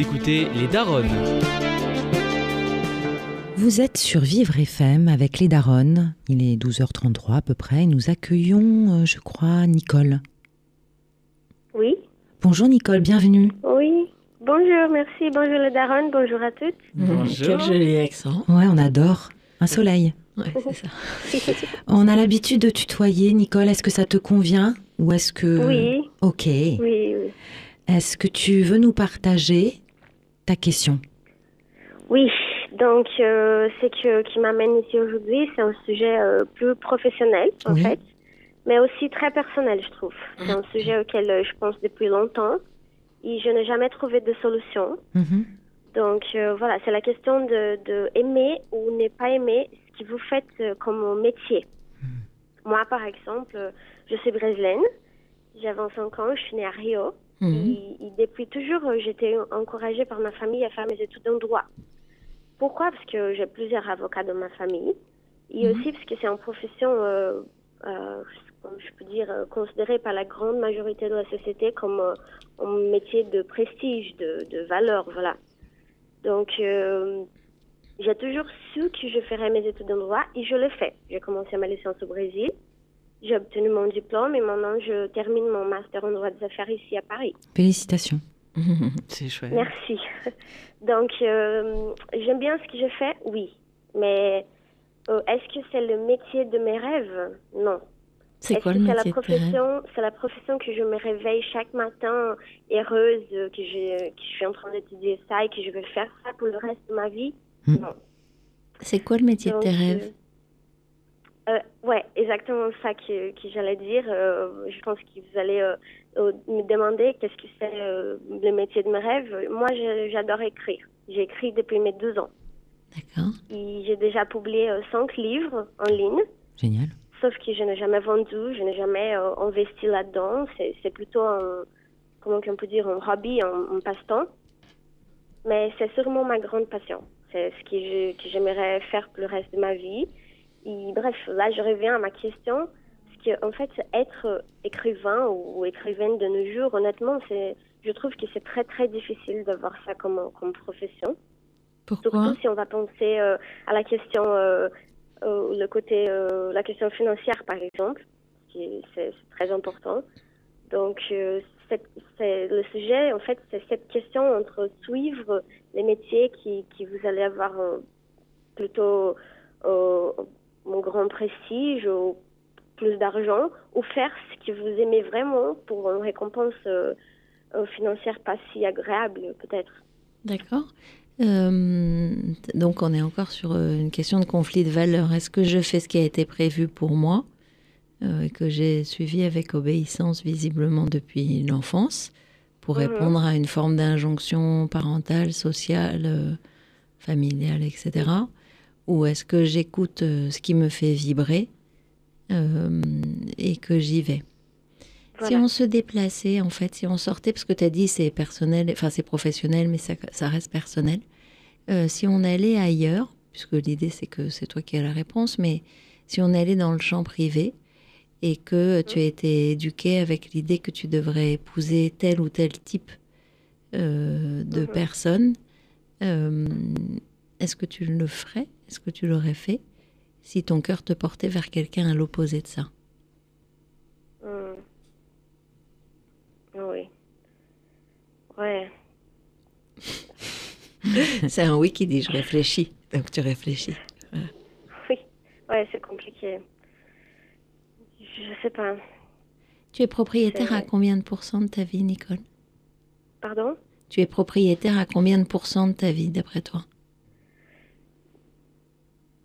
Écoutez Les Daronnes. Vous êtes sur Vivre FM avec les Daronnes. Il est 12h33 à peu près. et Nous accueillons, euh, je crois, Nicole. Oui. Bonjour Nicole, bienvenue. Oui. Bonjour, merci. Bonjour le Daron, bonjour à toutes. Bonjour. Quel joli accent. Ouais, on adore. Un soleil. Ouais, c'est ça. On a l'habitude de tutoyer, Nicole. Est-ce que ça te convient Ou est-ce que... Oui, Ok. oui, oui. Est-ce que tu veux nous partager ta question Oui, donc euh, ce que, qui m'amène ici aujourd'hui, c'est un sujet euh, plus professionnel en Oui. fait, mais aussi très personnel, je trouve. C'est un sujet auquel euh, je pense depuis longtemps et je n'ai jamais trouvé de solution. Mhm. Donc euh, voilà, c'est la question de, de aimer ou ne pas aimer ce que vous faites comme métier. Moi, par exemple, je suis brésilienne, j'ai 25 ans, je suis née à Rio. Mhm. Et, et depuis toujours, euh, j'étais encouragée par ma famille à faire mes études en droit. Pourquoi? Parce que j'ai plusieurs avocats dans ma famille. Et aussi parce que c'est une profession, euh, euh, comme je peux dire, euh, considérée par la grande majorité de la société comme euh, un métier de prestige, de, de valeur, voilà. Donc, euh, j'ai toujours su que je ferais mes études en droit et je le fais. J'ai commencé ma licence au Brésil. J'ai obtenu mon diplôme et maintenant je termine mon master en droit des affaires ici à Paris. Félicitations. C'est chouette. Merci. Donc, euh, j'aime bien ce que je fais, oui. Mais euh, est-ce que c'est le métier de mes rêves? Non. C'est quoi le la métier de tes rêves? profession C'est la profession que je me réveille chaque matin heureuse, euh, que je, que je suis en train d'étudier ça et que je vais faire ça pour le reste de ma vie? Hmm. Non. C'est quoi le métier de tes rêves? Euh, ouais, exactement ça que, que j'allais dire. Euh, je pense que vous allez euh, euh, me demander qu'est-ce que c'est le métier de mes rêves. Moi, j'adore écrire. J'écris depuis mes deux ans. D'accord. Et J'ai déjà publié cinq livres en ligne, Génial. sauf que je n'ai jamais vendu, je n'ai jamais investi là-dedans. C'est plutôt un, comment on peut dire, un hobby, un, un passe-temps. Mais c'est sûrement ma grande passion. C'est ce que j'aimerais faire pour le reste de ma vie. Et bref, là, je reviens à ma question. Parce que, en fait, être écrivain ou écrivaine de nos jours, honnêtement, c'est, je trouve que c'est très, très difficile de voir ça comme, comme profession. Pourquoi? Surtout si on va penser euh, à la question, euh, euh, le côté, la question financière par exemple, qui c'est très important. Donc c'est le sujet en fait c'est cette question entre suivre les métiers qui, qui vous allez avoir plutôt un grand prestige ou plus d'argent ou faire ce que vous aimez vraiment pour une récompense euh, financière pas si agréable peut-être. D'accord. Euh, donc on est encore sur euh, une question de conflit de valeurs. Est-ce que je fais ce qui a été prévu pour moi euh, que j'ai suivi avec obéissance visiblement depuis l'enfance pour Mhm. répondre à une forme d'injonction parentale, sociale, euh, familiale, etc. Ou est-ce que j'écoute euh, ce qui me fait vibrer euh, et que j'y vais? Si on se déplaçait, en fait, si on sortait, parce que tu as dit c'est personnel, enfin c'est professionnel, mais ça, ça reste personnel. Euh, si on allait ailleurs, puisque l'idée c'est que c'est toi qui as la réponse, mais si on allait dans le champ privé et que tu as été éduqué avec l'idée que tu devrais épouser tel ou tel type euh, de Mhm. personne, euh, est-ce que tu le ferais? Est-ce que tu l'aurais fait si ton cœur te portait vers quelqu'un à l'opposé de ça? Hmm. Oui. Ouais. c'est un oui qui dit je réfléchis. Donc tu réfléchis. Oui, ouais, c'est compliqué. Je sais pas. Tu es propriétaire à combien de pourcents de ta vie, Nicole? Pardon? Tu es propriétaire à combien de pourcents de ta vie, d'après toi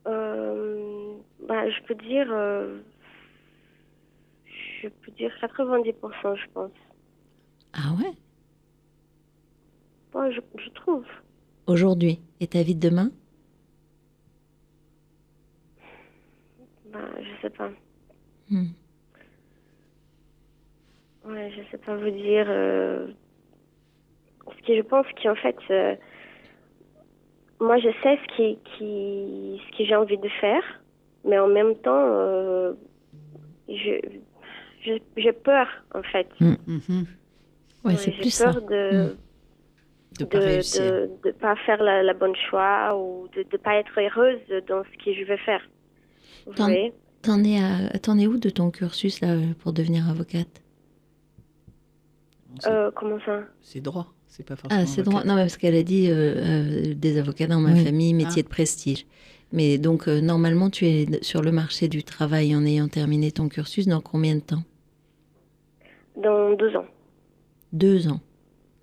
euh, bah, Je peux dire. Euh, je peux dire 90%, je pense. Ah ouais? Ouais, je, je trouve. Aujourd'hui Et ta vie de demain? Bah, je sais pas. Hmm. Ouais, je sais pas vous dire. Euh... Parce que je pense qu'en fait, euh, moi, je sais ce qui, qui, ce que j'ai envie de faire, mais en même temps, euh, j'ai peur, en fait. Ouais, j'ai plus ça. peur de Mm. De pas de, réussir. de, de pas faire la, la bonne choix ou de ne pas être heureuse dans ce que je veux faire. T'en- es, es où de ton cursus là pour devenir avocate? C'est- Euh, Comment ça? C'est droit, c'est pas forcément. Ah, c'est droit. Non, mais parce qu'elle a dit euh, euh, des avocats dans ma Oui. famille, métier Ah. de prestige. Mais donc, euh, normalement, tu es sur le marché du travail en ayant terminé ton cursus dans combien de temps Dans deux ans. Deux ans.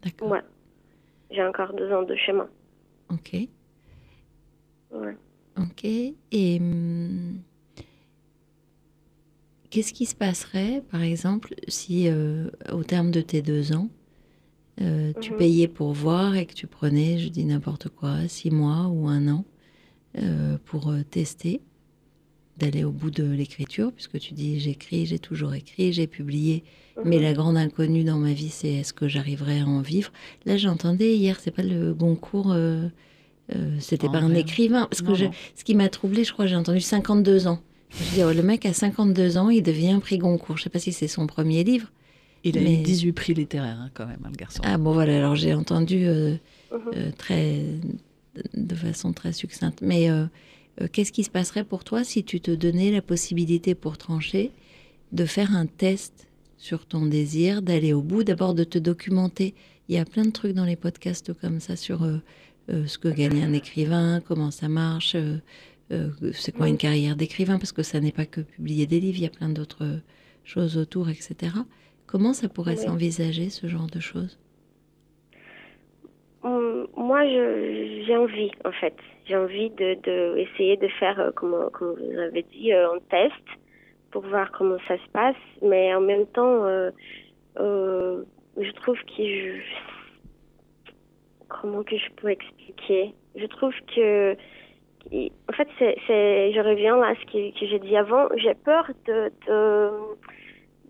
D'accord. Ouais. J'ai encore deux ans de chemin. Ok. Ouais. Ok. Et hum, qu'est-ce qui se passerait, par exemple, si euh, au terme de tes deux ans, euh, tu Mhm. payais pour voir et que tu prenais, je dis n'importe quoi, six mois ou un an euh, pour euh, tester, d'aller au bout de l'écriture, puisque tu dis j'écris, j'ai toujours écrit, j'ai publié, mais Mhm. la grande inconnue dans ma vie, c'est est-ce que j'arriverai à en vivre? Là, j'entendais hier, c'est pas le Goncourt, euh, euh, c'était pas un écrivain, parce que je- ce qui m'a troublé, je crois, j'ai entendu 52 ans. Je veux dire, le mec a 52 ans, il devient prix Goncourt. Je sais pas si c'est son premier livre. Il a Mais- eu 18 prix littéraires, hein, quand même, hein, le garçon. Ah bon, voilà, alors j'ai entendu euh, Mhm. euh, très, de façon très succincte. Mais euh, euh, qu'est-ce qui se passerait pour toi si tu te donnais la possibilité pour trancher de faire un test sur ton désir, d'aller au bout, d'abord de te documenter? Il y a plein de trucs dans les podcasts comme ça sur euh, euh, ce que gagne un écrivain, comment ça marche, euh, c'est quoi une carrière d'écrivain, parce que ça n'est pas que publier des livres, il y a plein d'autres choses autour, etc. Comment ça pourrait Oui. s'envisager, ce genre de choses? Moi, je- j'ai envie, en fait. J'ai envie de, de de faire, euh, comme, comme vous avez dit, euh, un test pour voir comment ça se passe. Mais en même temps, euh, euh, je trouve que je... Comment que je peux expliquer? Je trouve que... En fait, c'est, je reviens à ce que, j'ai dit avant. J'ai peur de,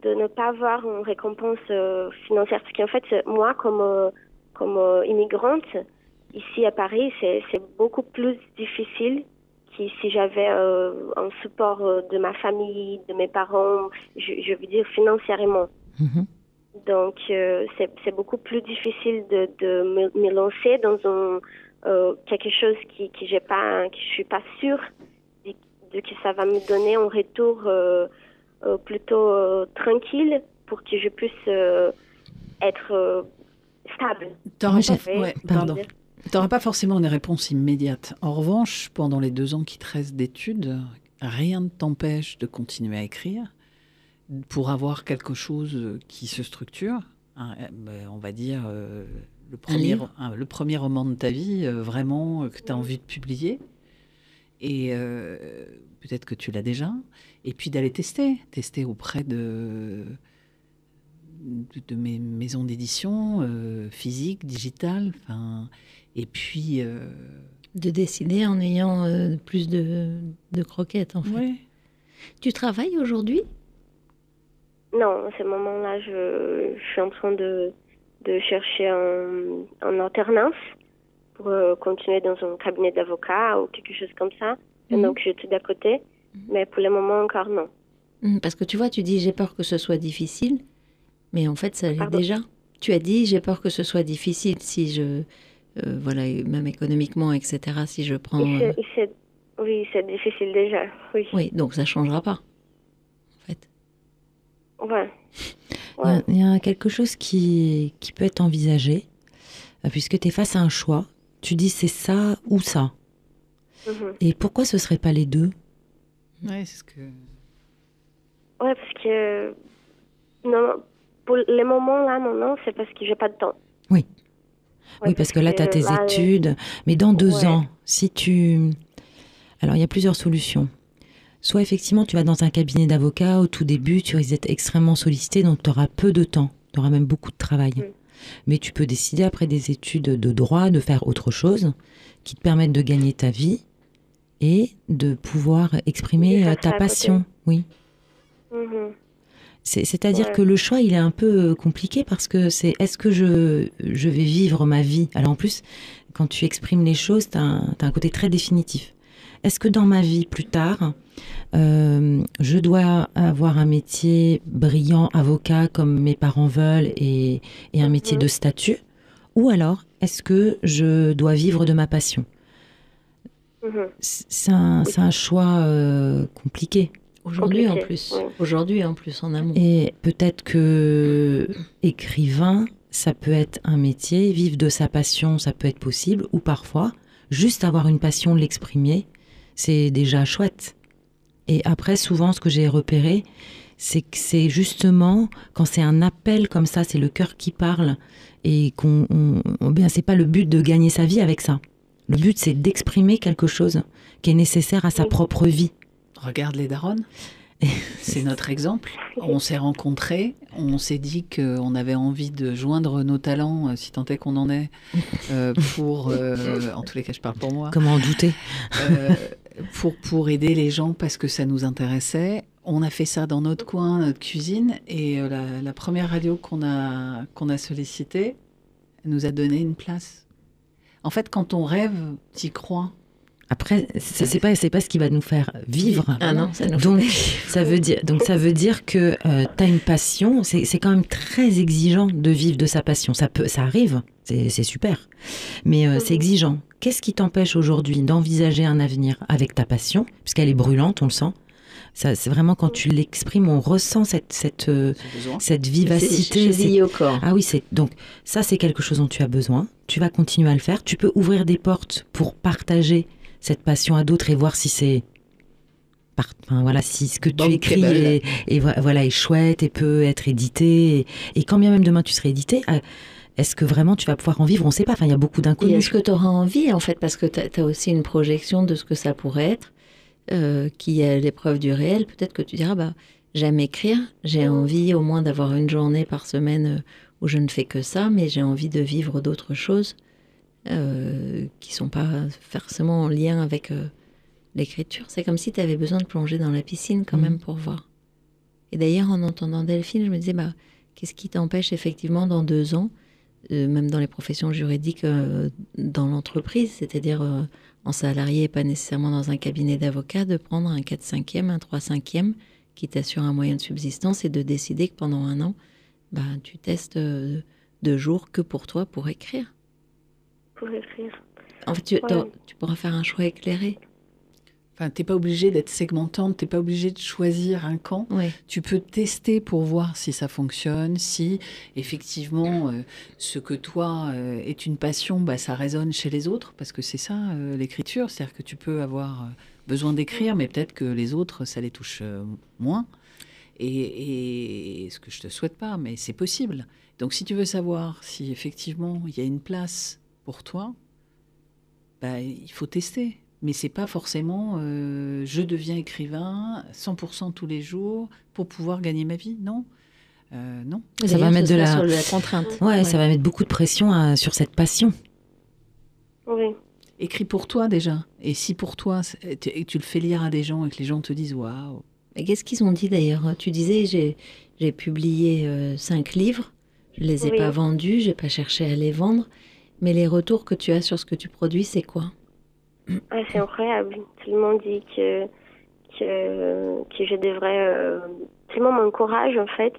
de, ne pas avoir une récompense euh, financière. Parce qu'en fait, moi, comme... comme euh, immigrante, ici à Paris, c'est c'est beaucoup plus difficile que si j'avais euh, un support euh, de ma famille, de mes parents, je, je veux dire financièrement. Mhm. Donc, euh, c'est c'est beaucoup plus difficile de, de me, me lancer dans un, euh, quelque chose qui que j'ai pas, que je suis pas sûre de, de que ça va me donner un retour plutôt tranquille pour que je puisse être stable. Pas, ouais, pardon. T'auras pas forcément des réponses immédiates. En revanche, pendant les deux ans qui te restent d'études, rien ne t'empêche de continuer à écrire pour avoir quelque chose qui se structure. Un- euh, on va dire euh, le, premier, le premier roman de ta vie, euh, vraiment, euh, que tu as envie de publier. Et euh, peut-être que tu l'as déjà. Et puis d'aller tester, tester auprès de, de, de mes maisons d'édition, euh, physiques, digitales. Enfin, et puis. euh, De dessiner en ayant euh, plus de, de croquettes, en fait. ouais. Tu travailles aujourd'hui? Non, à ce moment-là, je, je suis en train de, de chercher un, un alternance pour euh, continuer dans un cabinet d'avocat ou quelque chose comme ça. Et Mhm. Donc, je suis d'à côté. Mais pour le moment, encore non. Hmm, Parce que tu vois, tu dis j'ai peur que ce soit difficile, mais en fait, ça l'est déjà. Tu as dit j'ai peur que ce soit difficile si je. euh, voilà, même économiquement, etc., si je prends. Euh, oui, c'est difficile déjà. Oui. Oui, donc ça changera pas, en fait. Ouais. Il y a- Il y, a quelque chose qui, qui peut être envisagé, euh, puisque tu es face à un choix. tu dis c'est ça ou ça. Mhm. Et pourquoi ce serait pas les deux? Ouais, c'est ce que. Ouais, parce que non, pour les moments là, non, non, c'est parce que j'ai pas de temps. Oui. Ouais, oui, parce que là, tu as tes là, études. Mais dans deux Ouais. ans, si tu... Alors, il y a plusieurs solutions. Soit effectivement, tu vas dans un cabinet d'avocat, au tout début, tu risques d'être extrêmement sollicité, donc tu auras peu de temps, tu auras même beaucoup de travail. Mm. Mais tu peux décider, après des études de droit, de faire autre chose qui te permettent de gagner ta vie et de pouvoir exprimer euh, ta passion. Oui. Mhm. C'est- C'est-à-dire Ouais. que le choix, il est un peu euh, compliqué parce que c'est est-ce que je, je vais vivre ma vie? Alors en plus, quand tu exprimes les choses, tu as, un côté très définitif. Est-ce que dans ma vie plus tard, euh, je dois avoir un métier brillant, avocat, comme mes parents veulent, et, et un métier Mhm. de statut? Ou alors, est-ce que je dois vivre de ma passion? Mhm. C'est un, un choix euh, compliqué. Aujourd'hui en plus. ouais. Aujourd'hui en plus en amont. Et peut-être que écrivain, ça peut être un métier, vivre de sa passion, ça peut être possible, ou parfois, juste avoir une passion, l'exprimer, c'est déjà chouette. Et après, souvent, ce que j'ai repéré, c'est que c'est justement quand c'est un appel comme ça, c'est le cœur qui parle, et qu'on, on- on- bien, c'est pas le but de gagner sa vie avec ça. Le but, c'est d'exprimer quelque chose qui est nécessaire à sa propre vie. Regarde les daronnes. C'est notre exemple. On s'est rencontrés, on s'est dit qu'on avait envie de joindre nos talents, euh, si tant est qu'on en est, euh, pour, euh, en tous les cas je parle pour moi, Comment en douter euh, pour, pour aider les gens parce que ça nous intéressait. On a fait ça dans notre coin, notre cuisine, et la, la première radio qu'on a, qu'on a sollicitée nous a donné une place. En fait, quand on rêve, t'y crois. Après, c'est c'est pas, c'est pas ce qui va nous faire vivre. Ah non, ça nous fait Donc, pas ça veut dire, donc ça veut dire que tu as une passion. C'est c'est quand même très exigeant de vivre de sa passion. Ça peut, ça arrive, c'est c'est super, mais euh, c'est exigeant. Qu'est-ce qui t'empêche aujourd'hui d'envisager un avenir avec ta passion, puisqu'elle est brûlante, on le sent. Ça, c'est vraiment quand tu l'exprimes, on ressent cette cette euh, cette vivacité. c'est- au corps. ah oui, c'est donc ça c'est quelque chose dont tu as besoin. Tu vas continuer à le faire. Tu peux ouvrir des portes pour partager cette passion à d'autres et voir si c'est enfin, voilà si ce que tu écris est, est vo- voilà est chouette et peut être édité et, et quand bien même demain tu serais édité, euh, est-ce que vraiment tu vas pouvoir en vivre? On ne sait pas. Enfin, il y a beaucoup d'inconnus. est-ce que tu auras envie, en fait, parce que tu as, aussi une projection de ce que ça pourrait être, euh, qui est l'épreuve du réel. Peut-être que tu diras, bah, j'aime écrire, j'ai envie au moins d'avoir une journée par semaine euh, où je ne fais que ça, mais j'ai envie de vivre d'autres choses euh, qui sont pas forcément en lien avec euh, l'écriture. C'est comme si tu avais besoin de plonger dans la piscine quand Mhm. même pour voir. Et d'ailleurs, en entendant Delphine, je me disais, bah, qu'est-ce qui t'empêche effectivement dans deux ans euh, même dans les professions juridiques, dans l'entreprise, c'est-à-dire en salarié et pas nécessairement dans un cabinet d'avocat, de prendre un 4-5e, un 3-5e qui t'assure un moyen de subsistance et de décider que pendant un an, bah, tu testes deux jours que pour toi pour écrire. Pour écrire. En fait, tu, Ouais. tu pourras faire un choix éclairé. Enfin, t'es pas obligé d'être segmentante, t'es pas obligé de choisir un camp. Ouais. Tu peux tester pour voir si ça fonctionne, si effectivement euh, ce que toi euh, est une passion, bah, ça résonne chez les autres, parce que c'est ça euh, l'écriture, c'est-à-dire que tu peux avoir besoin d'écrire, mais peut-être que les autres, ça les touche euh, moins. Et, et ce que je te souhaite pas, mais c'est possible. Donc si tu veux savoir si effectivement il y a une place pour toi, bah, il faut tester. Mais c'est pas forcément euh, je deviens écrivain 100% tous les jours pour pouvoir gagner ma vie. Non. Euh, non. Ça va mettre de la- sur de la contrainte. Ouais, ça va mettre beaucoup de pression euh, sur cette passion. Oui. Écris pour toi déjà. Et si pour toi, tu, et tu le fais lire à des gens et que les gens te disent waouh, Mais qu'est-ce qu'ils ont dit d'ailleurs? Tu disais, j'ai, j'ai publié euh, cinq livres, je les ai Oui. pas vendus, j'ai pas cherché à les vendre, mais les retours que tu as sur ce que tu produis, c'est quoi? Ah, c'est incroyable. Tout le monde dit que, que, que je devrais. Euh, tout le monde m'encourage en fait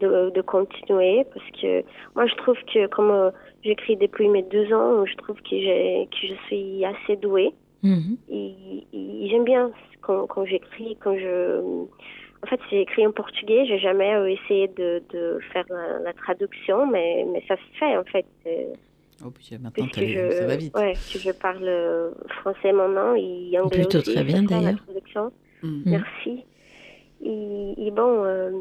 de, de continuer parce que moi je trouve que comme euh, j'écris depuis mes deux ans, je trouve que, j'ai, que je suis assez douée. Et, et j'aime bien quand, quand j'écris, quand je. En fait, j'ai écrit en portugais, j'ai jamais euh, essayé de, de faire la, la traduction, mais, mais ça se fait en fait. Euh, Oh, puis maintenant, Puisque t'as- je, ça va vite. Ouais, que je parle euh, français maintenant et anglais Plutôt aussi. très bien, d'ailleurs. Mm. Merci. Et, et bon, euh,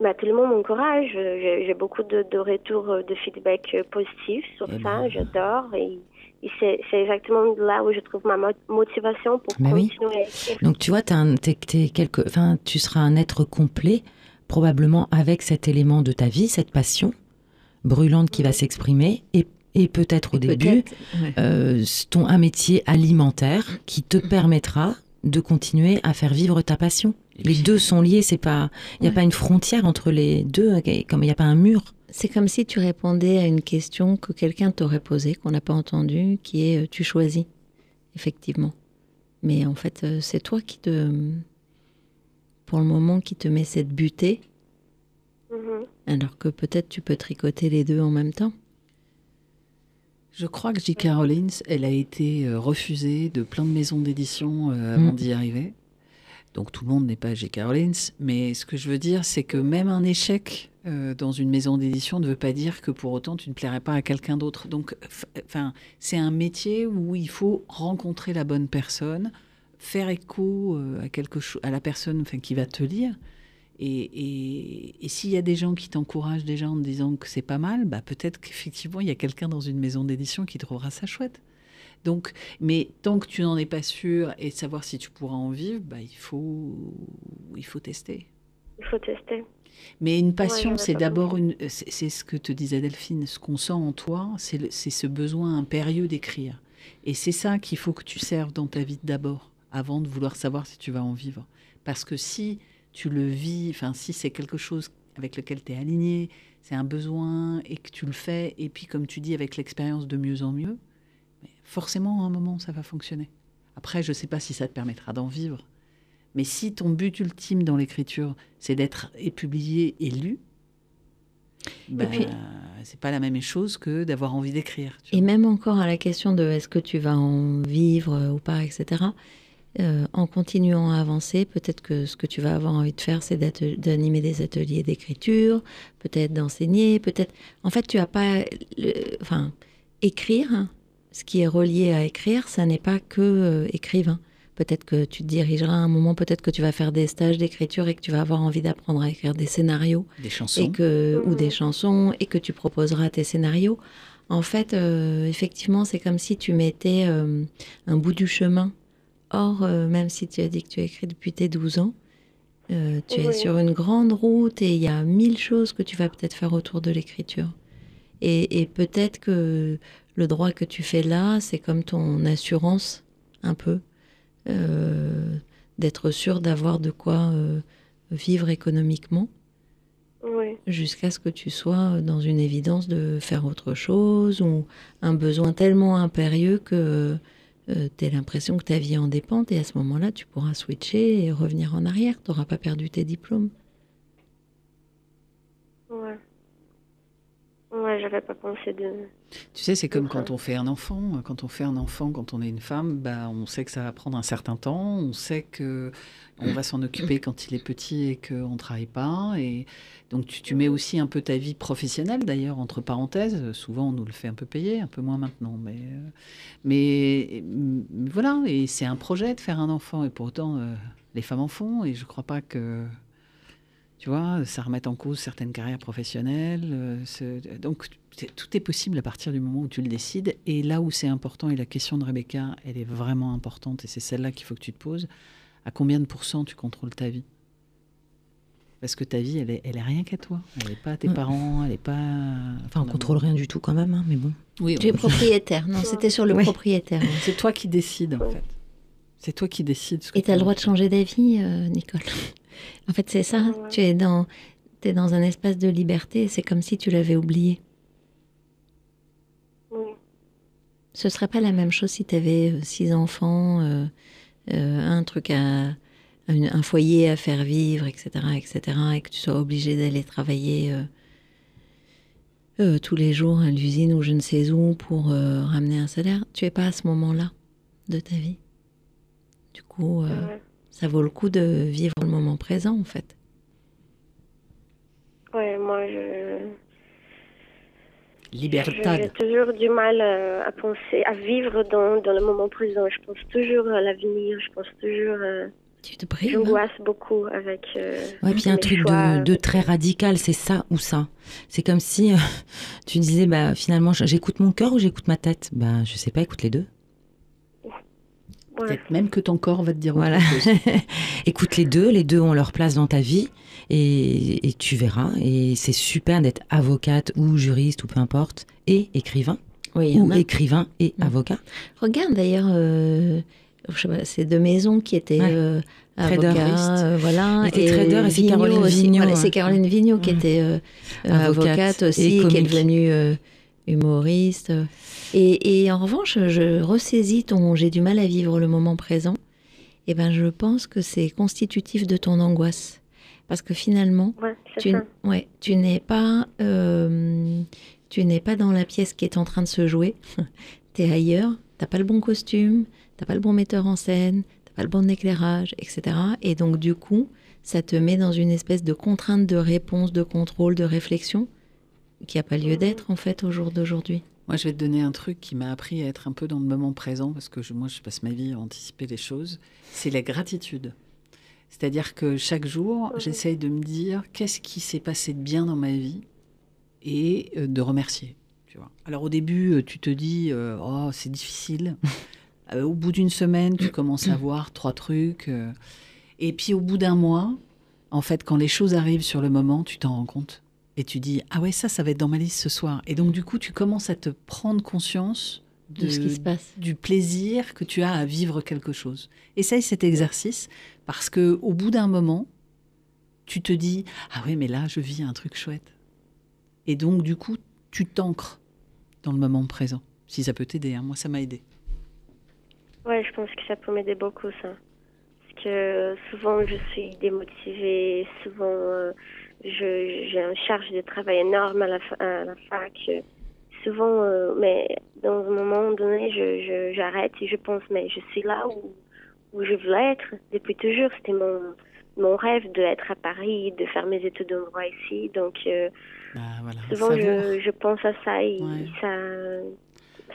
bah, tout le monde m'encourage. J'ai beaucoup de, de retours euh, de feedback euh, positifs sur Eh ça. ben. J'adore. Et, et c'est exactement là où je trouve ma mo- motivation pour oui. continuer à écrire. Donc tu vois, un- t'es quelque, enfin, tu seras un être complet, probablement avec cet élément de ta vie, cette passion brûlante qui va s'exprimer, et, et peut-être au début, ouais. euh, ton, un métier alimentaire qui te permettra de continuer à faire vivre ta passion. Et Les puis- deux sont liés, c'est pas, il n'y a Ouais. pas une frontière entre les deux, comme il n'y a pas un mur. C'est comme si tu répondais à une question que quelqu'un t'aurait posée, qu'on n'a pas entendue, qui est euh, tu choisis, effectivement. Mais en fait, euh, c'est toi qui te, pour le moment, qui te met cette butée, Mhm. alors que peut-être tu peux tricoter les deux en même temps. Je crois que J.K. Rowling, elle a été euh, refusée de plein de maisons d'édition euh, avant Mm. d'y arriver. Donc tout le monde n'est pas J.K. Rowling, mais ce que je veux dire, c'est que même un échec euh, dans une maison d'édition ne veut pas dire que pour autant tu ne plairais pas à quelqu'un d'autre. Donc, enfin, c'est un métier où il faut rencontrer la bonne personne, faire écho euh, à quelque à la personne enfin, qui va te lire. Et, et- et s'il y a des gens qui t'encouragent déjà en te disant que c'est pas mal, bah peut-être qu'effectivement il y a quelqu'un dans une maison d'édition qui trouvera ça chouette. Donc, mais tant que tu n'en es pas sûr et savoir si tu pourras en vivre, bah il faut, il faut tester. Il faut tester. Mais une passion, c'est d'abord une, c'est ce que te disait Delphine, ce qu'on sent en toi, c'est ce besoin impérieux d'écrire. Et c'est ça qu'il faut que tu serves dans ta vie d'abord, avant de vouloir savoir si tu vas en vivre. Parce que si tu le vis, enfin si c'est quelque chose avec lequel tu es aligné, c'est un besoin et que tu le fais, et puis comme tu dis, avec l'expérience de mieux en mieux, forcément à un moment ça va fonctionner. Après, je ne sais pas si ça te permettra d'en vivre. Mais si ton but ultime dans l'écriture, c'est d'être et publié et lu, bah, puis- c'est pas la même chose que d'avoir envie d'écrire. Et vois. même encore à la question de est-ce que tu vas en vivre ou pas, etc. euh, en continuant à avancer, peut-être que ce que tu vas avoir envie de faire, c'est d'animer des ateliers d'écriture, peut-être d'enseigner, peut-être. En fait, tu as pas. le- Enfin, écrire, hein, ce qui est relié à écrire, ça n'est pas que euh, écrivain. Peut-être que tu te dirigeras à un moment, peut-être que tu vas faire des stages d'écriture et que tu vas avoir envie d'apprendre à écrire des scénarios Des chansons. et que, ou des chansons et que tu proposeras tes scénarios. En fait, euh, effectivement, c'est comme si tu mettais euh, un bout du chemin. Or, euh, même si tu as dit que tu as écrit depuis tes 12 ans, euh, tu es sur une grande route et il y a mille choses que tu vas peut-être faire autour de l'écriture. Et, et peut-être que le droit que tu fais là, c'est comme ton assurance, un peu, euh, d'être sûr d'avoir de quoi vivre économiquement Oui. jusqu'à ce que tu sois dans une évidence de faire autre chose ou un besoin tellement impérieux que tu as l'impression que ta vie en dépend et à ce moment-là, tu pourras switcher et revenir en arrière. Tu n'auras pas perdu tes diplômes. Ouais. Ouais, j'avais pas pensé de. Tu sais, c'est comme quand on fait un enfant. Quand on fait un enfant, quand on est une femme, bah, on sait que ça va prendre un certain temps. On sait que on va s'en occuper quand il est petit et qu'on ne travaille pas. Et donc, tu, tu mets aussi un peu ta vie professionnelle, d'ailleurs, entre parenthèses. Souvent, on nous le fait un peu payer, un peu moins maintenant. Mais, euh, mais, mais voilà, et c'est un projet de faire un enfant. Et pour autant, euh, les femmes en font. Et je ne crois pas que. Tu vois, ça remet en cause certaines carrières professionnelles. euh, donc, tout est possible à partir du moment où tu le décides. Et là où c'est important, et la question de Rebecca, elle est vraiment importante, et c'est celle-là qu'il faut que tu te poses, à combien de pourcents tu contrôles ta vie? Parce que ta vie, elle est, elle est rien qu'à toi. Elle n'est pas à tes Mm. parents, elle n'est pas... Enfin, on contrôle rien du tout quand même, hein, mais bon. Oui, Tu es propriétaire. Non, c'était sur le Ouais. propriétaire. c'est toi qui décides, en fait. C'est toi qui décides. ce que Et tu as le droit de changer d'avis, euh, Nicole? En fait, c'est ça. Ouais. Tu es dans, es dans un espace de liberté c'est comme si tu l'avais oublié. Oui. Ce serait pas la même chose si tu avais six enfants, euh, euh, un truc à. Un, un foyer à faire vivre, etc., etc., et que tu sois obligé d'aller travailler euh, euh, tous les jours à l'usine ou je ne sais où pour euh, ramener un salaire. Tu es pas à ce moment-là de ta vie. Du coup, euh, Ouais. Ça vaut le coup de vivre le moment présent, en fait. Libertad. J'ai toujours du mal euh, à penser, à vivre dans, dans le moment présent. Je pense toujours à l'avenir. Je pense toujours. euh, Tu te brimes. hein J'angoisse beaucoup avec. euh, Ouais, puis il y a un truc choix. de, de très radical, c'est ça ou ça. C'est comme si euh, tu disais, bah finalement, j'écoute mon cœur ou j'écoute ma tête? Bah je sais pas, écoute les deux. Ouais. Peut-être même que ton corps va te dire Voilà. chose. écoute les deux, les deux ont leur place dans ta vie et, et tu verras. Et c'est super d'être avocate ou juriste ou peu importe et écrivain Oui, ou écrivain et Mm. avocat. Regarde d'ailleurs, euh, c'est de Maison qui était Ouais. euh, avocat, euh, voilà. Trader et c'est Caroline aussi. Vigneault, Voilà, hein. c'est Caroline Vigneault qui Mm. était euh, Avocate avocate et aussi, et qui est devenue euh, humoriste. Et, et en revanche, je ressaisis ton j'ai du mal à vivre le moment présent. Et ben, je pense que c'est constitutif de ton angoisse. Parce que finalement, Ouais, tu, ça. ouais, tu n'es pas, euh, tu n'es pas dans la pièce qui est en train de se jouer. tu es ailleurs. T'as pas le bon costume, t'as pas le bon metteur en scène, t'as pas le bon éclairage, etc. Et donc du coup, ça te met dans une espèce de contrainte de réponse, de contrôle, de réflexion qui a pas lieu d'être en fait au jour d'aujourd'hui. Moi, je vais te donner un truc qui m'a appris à être un peu dans le moment présent, parce que je- moi, je passe ma vie à anticiper les choses. C'est la gratitude. C'est-à-dire que chaque jour, j'essaye de me dire qu'est-ce qui s'est passé de bien dans ma vie et euh, de remercier. Tu vois. Alors au début, euh, tu te dis euh, oh c'est difficile. Euh, au bout d'une semaine, tu commences à voir trois trucs. euh, et puis au bout d'un mois, en fait, quand les choses arrivent sur le moment, tu t'en rends compte. Et tu dis, ah ouais, ça, ça va être dans ma liste ce soir. Et donc, du coup, tu commences à te prendre conscience De ce qui se passe. du plaisir que tu as à vivre quelque chose. Essaye cet exercice parce que au bout d'un moment, tu te dis, ah ouais, mais là, je vis un truc chouette. Et donc, du coup, tu t'ancres dans le moment présent. Si ça peut t'aider, hein. moi, ça m'a aidé. Ouais, je pense que ça peut m'aider beaucoup, ça. Parce que souvent, je suis démotivée. Souvent, euh, j'ai une charge de travail énorme à la, à la fac. Souvent, euh, mais dans un moment donné, je, je- j'arrête et je pense, mais je suis là où, où je voulais être depuis toujours. C'était mon, mon rêve d'être à Paris, de faire mes études de droit ici. Donc, euh, Bah, voilà, souvent, je, je pense à ça et Ouais. ça,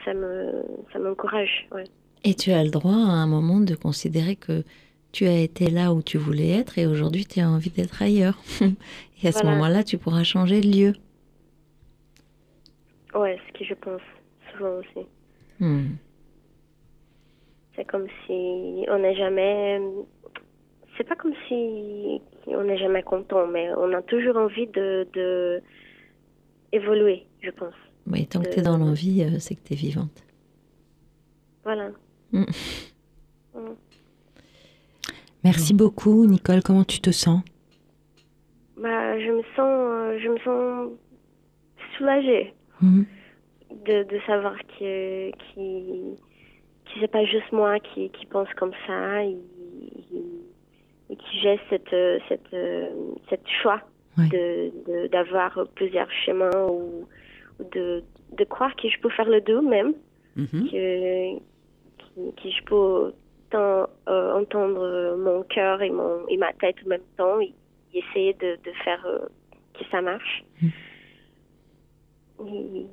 ça, me, ça m'encourage. Ouais. Et tu as le droit à un moment de considérer que tu as été là où tu voulais être et aujourd'hui tu as envie d'être ailleurs. et à ce moment-là, tu pourras changer de lieu. Ouais, ce que je pense souvent aussi. Hmm. C'est comme si on n'est jamais. C'est pas comme si on n'est jamais content, mais on a toujours envie de, de évoluer, je pense. Oui, tant que tu es dans l'envie, euh, c'est que tu es vivante. Voilà. Mm. Mm. Merci beaucoup, Nicole. Comment tu te sens? Bah, je me sens, euh, je me sens soulagée Mhm. de, de savoir que qui que c'est pas juste moi qui, qui pense comme ça et, et que j'ai cette cette cette choix de de- d'avoir plusieurs chemins ou, ou de de croire que je peux faire le deux même Mhm. que, que, que je peux tant euh, entendre mon cœur et mon et ma tête en même temps et essayer de, de faire euh, que ça marche. Et,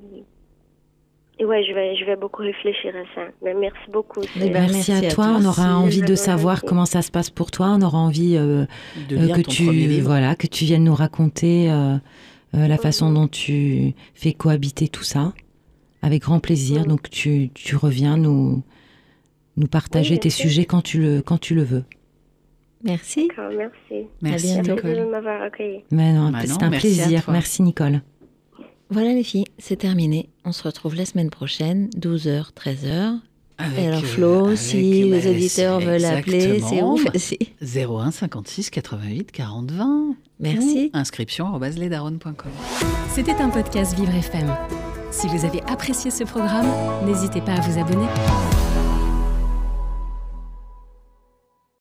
et ouais, je vais je vais beaucoup réfléchir à ça. Mais merci beaucoup. Eh ben, Merci, merci à à toi. toi. On aura Merci, envie de savoir comment ça se passe pour toi. On aura envie euh, De euh, que tu voilà que tu viennes nous raconter euh, euh, la façon dont tu fais cohabiter tout ça. Avec grand plaisir. Donc tu, tu reviens nous nous partager Oui, tes sûr. sujets quand tu le quand tu le veux. Merci. Merci. Merci, bientôt. Merci de Nicole. m'avoir accueilli. Mais non, Bah c'est un merci à plaisir. Merci Nicole. Voilà les filles, c'est terminé. On se retrouve la semaine prochaine, 12h, 13h. Avec, Et alors euh, Flo, avec, si bah, les auditeurs veulent appeler, c'est où? Facile 01 56 88 40 20. Merci. Ou inscription. C'était un podcast Vivre FM. Si vous avez apprécié ce programme, n'hésitez pas à vous abonner.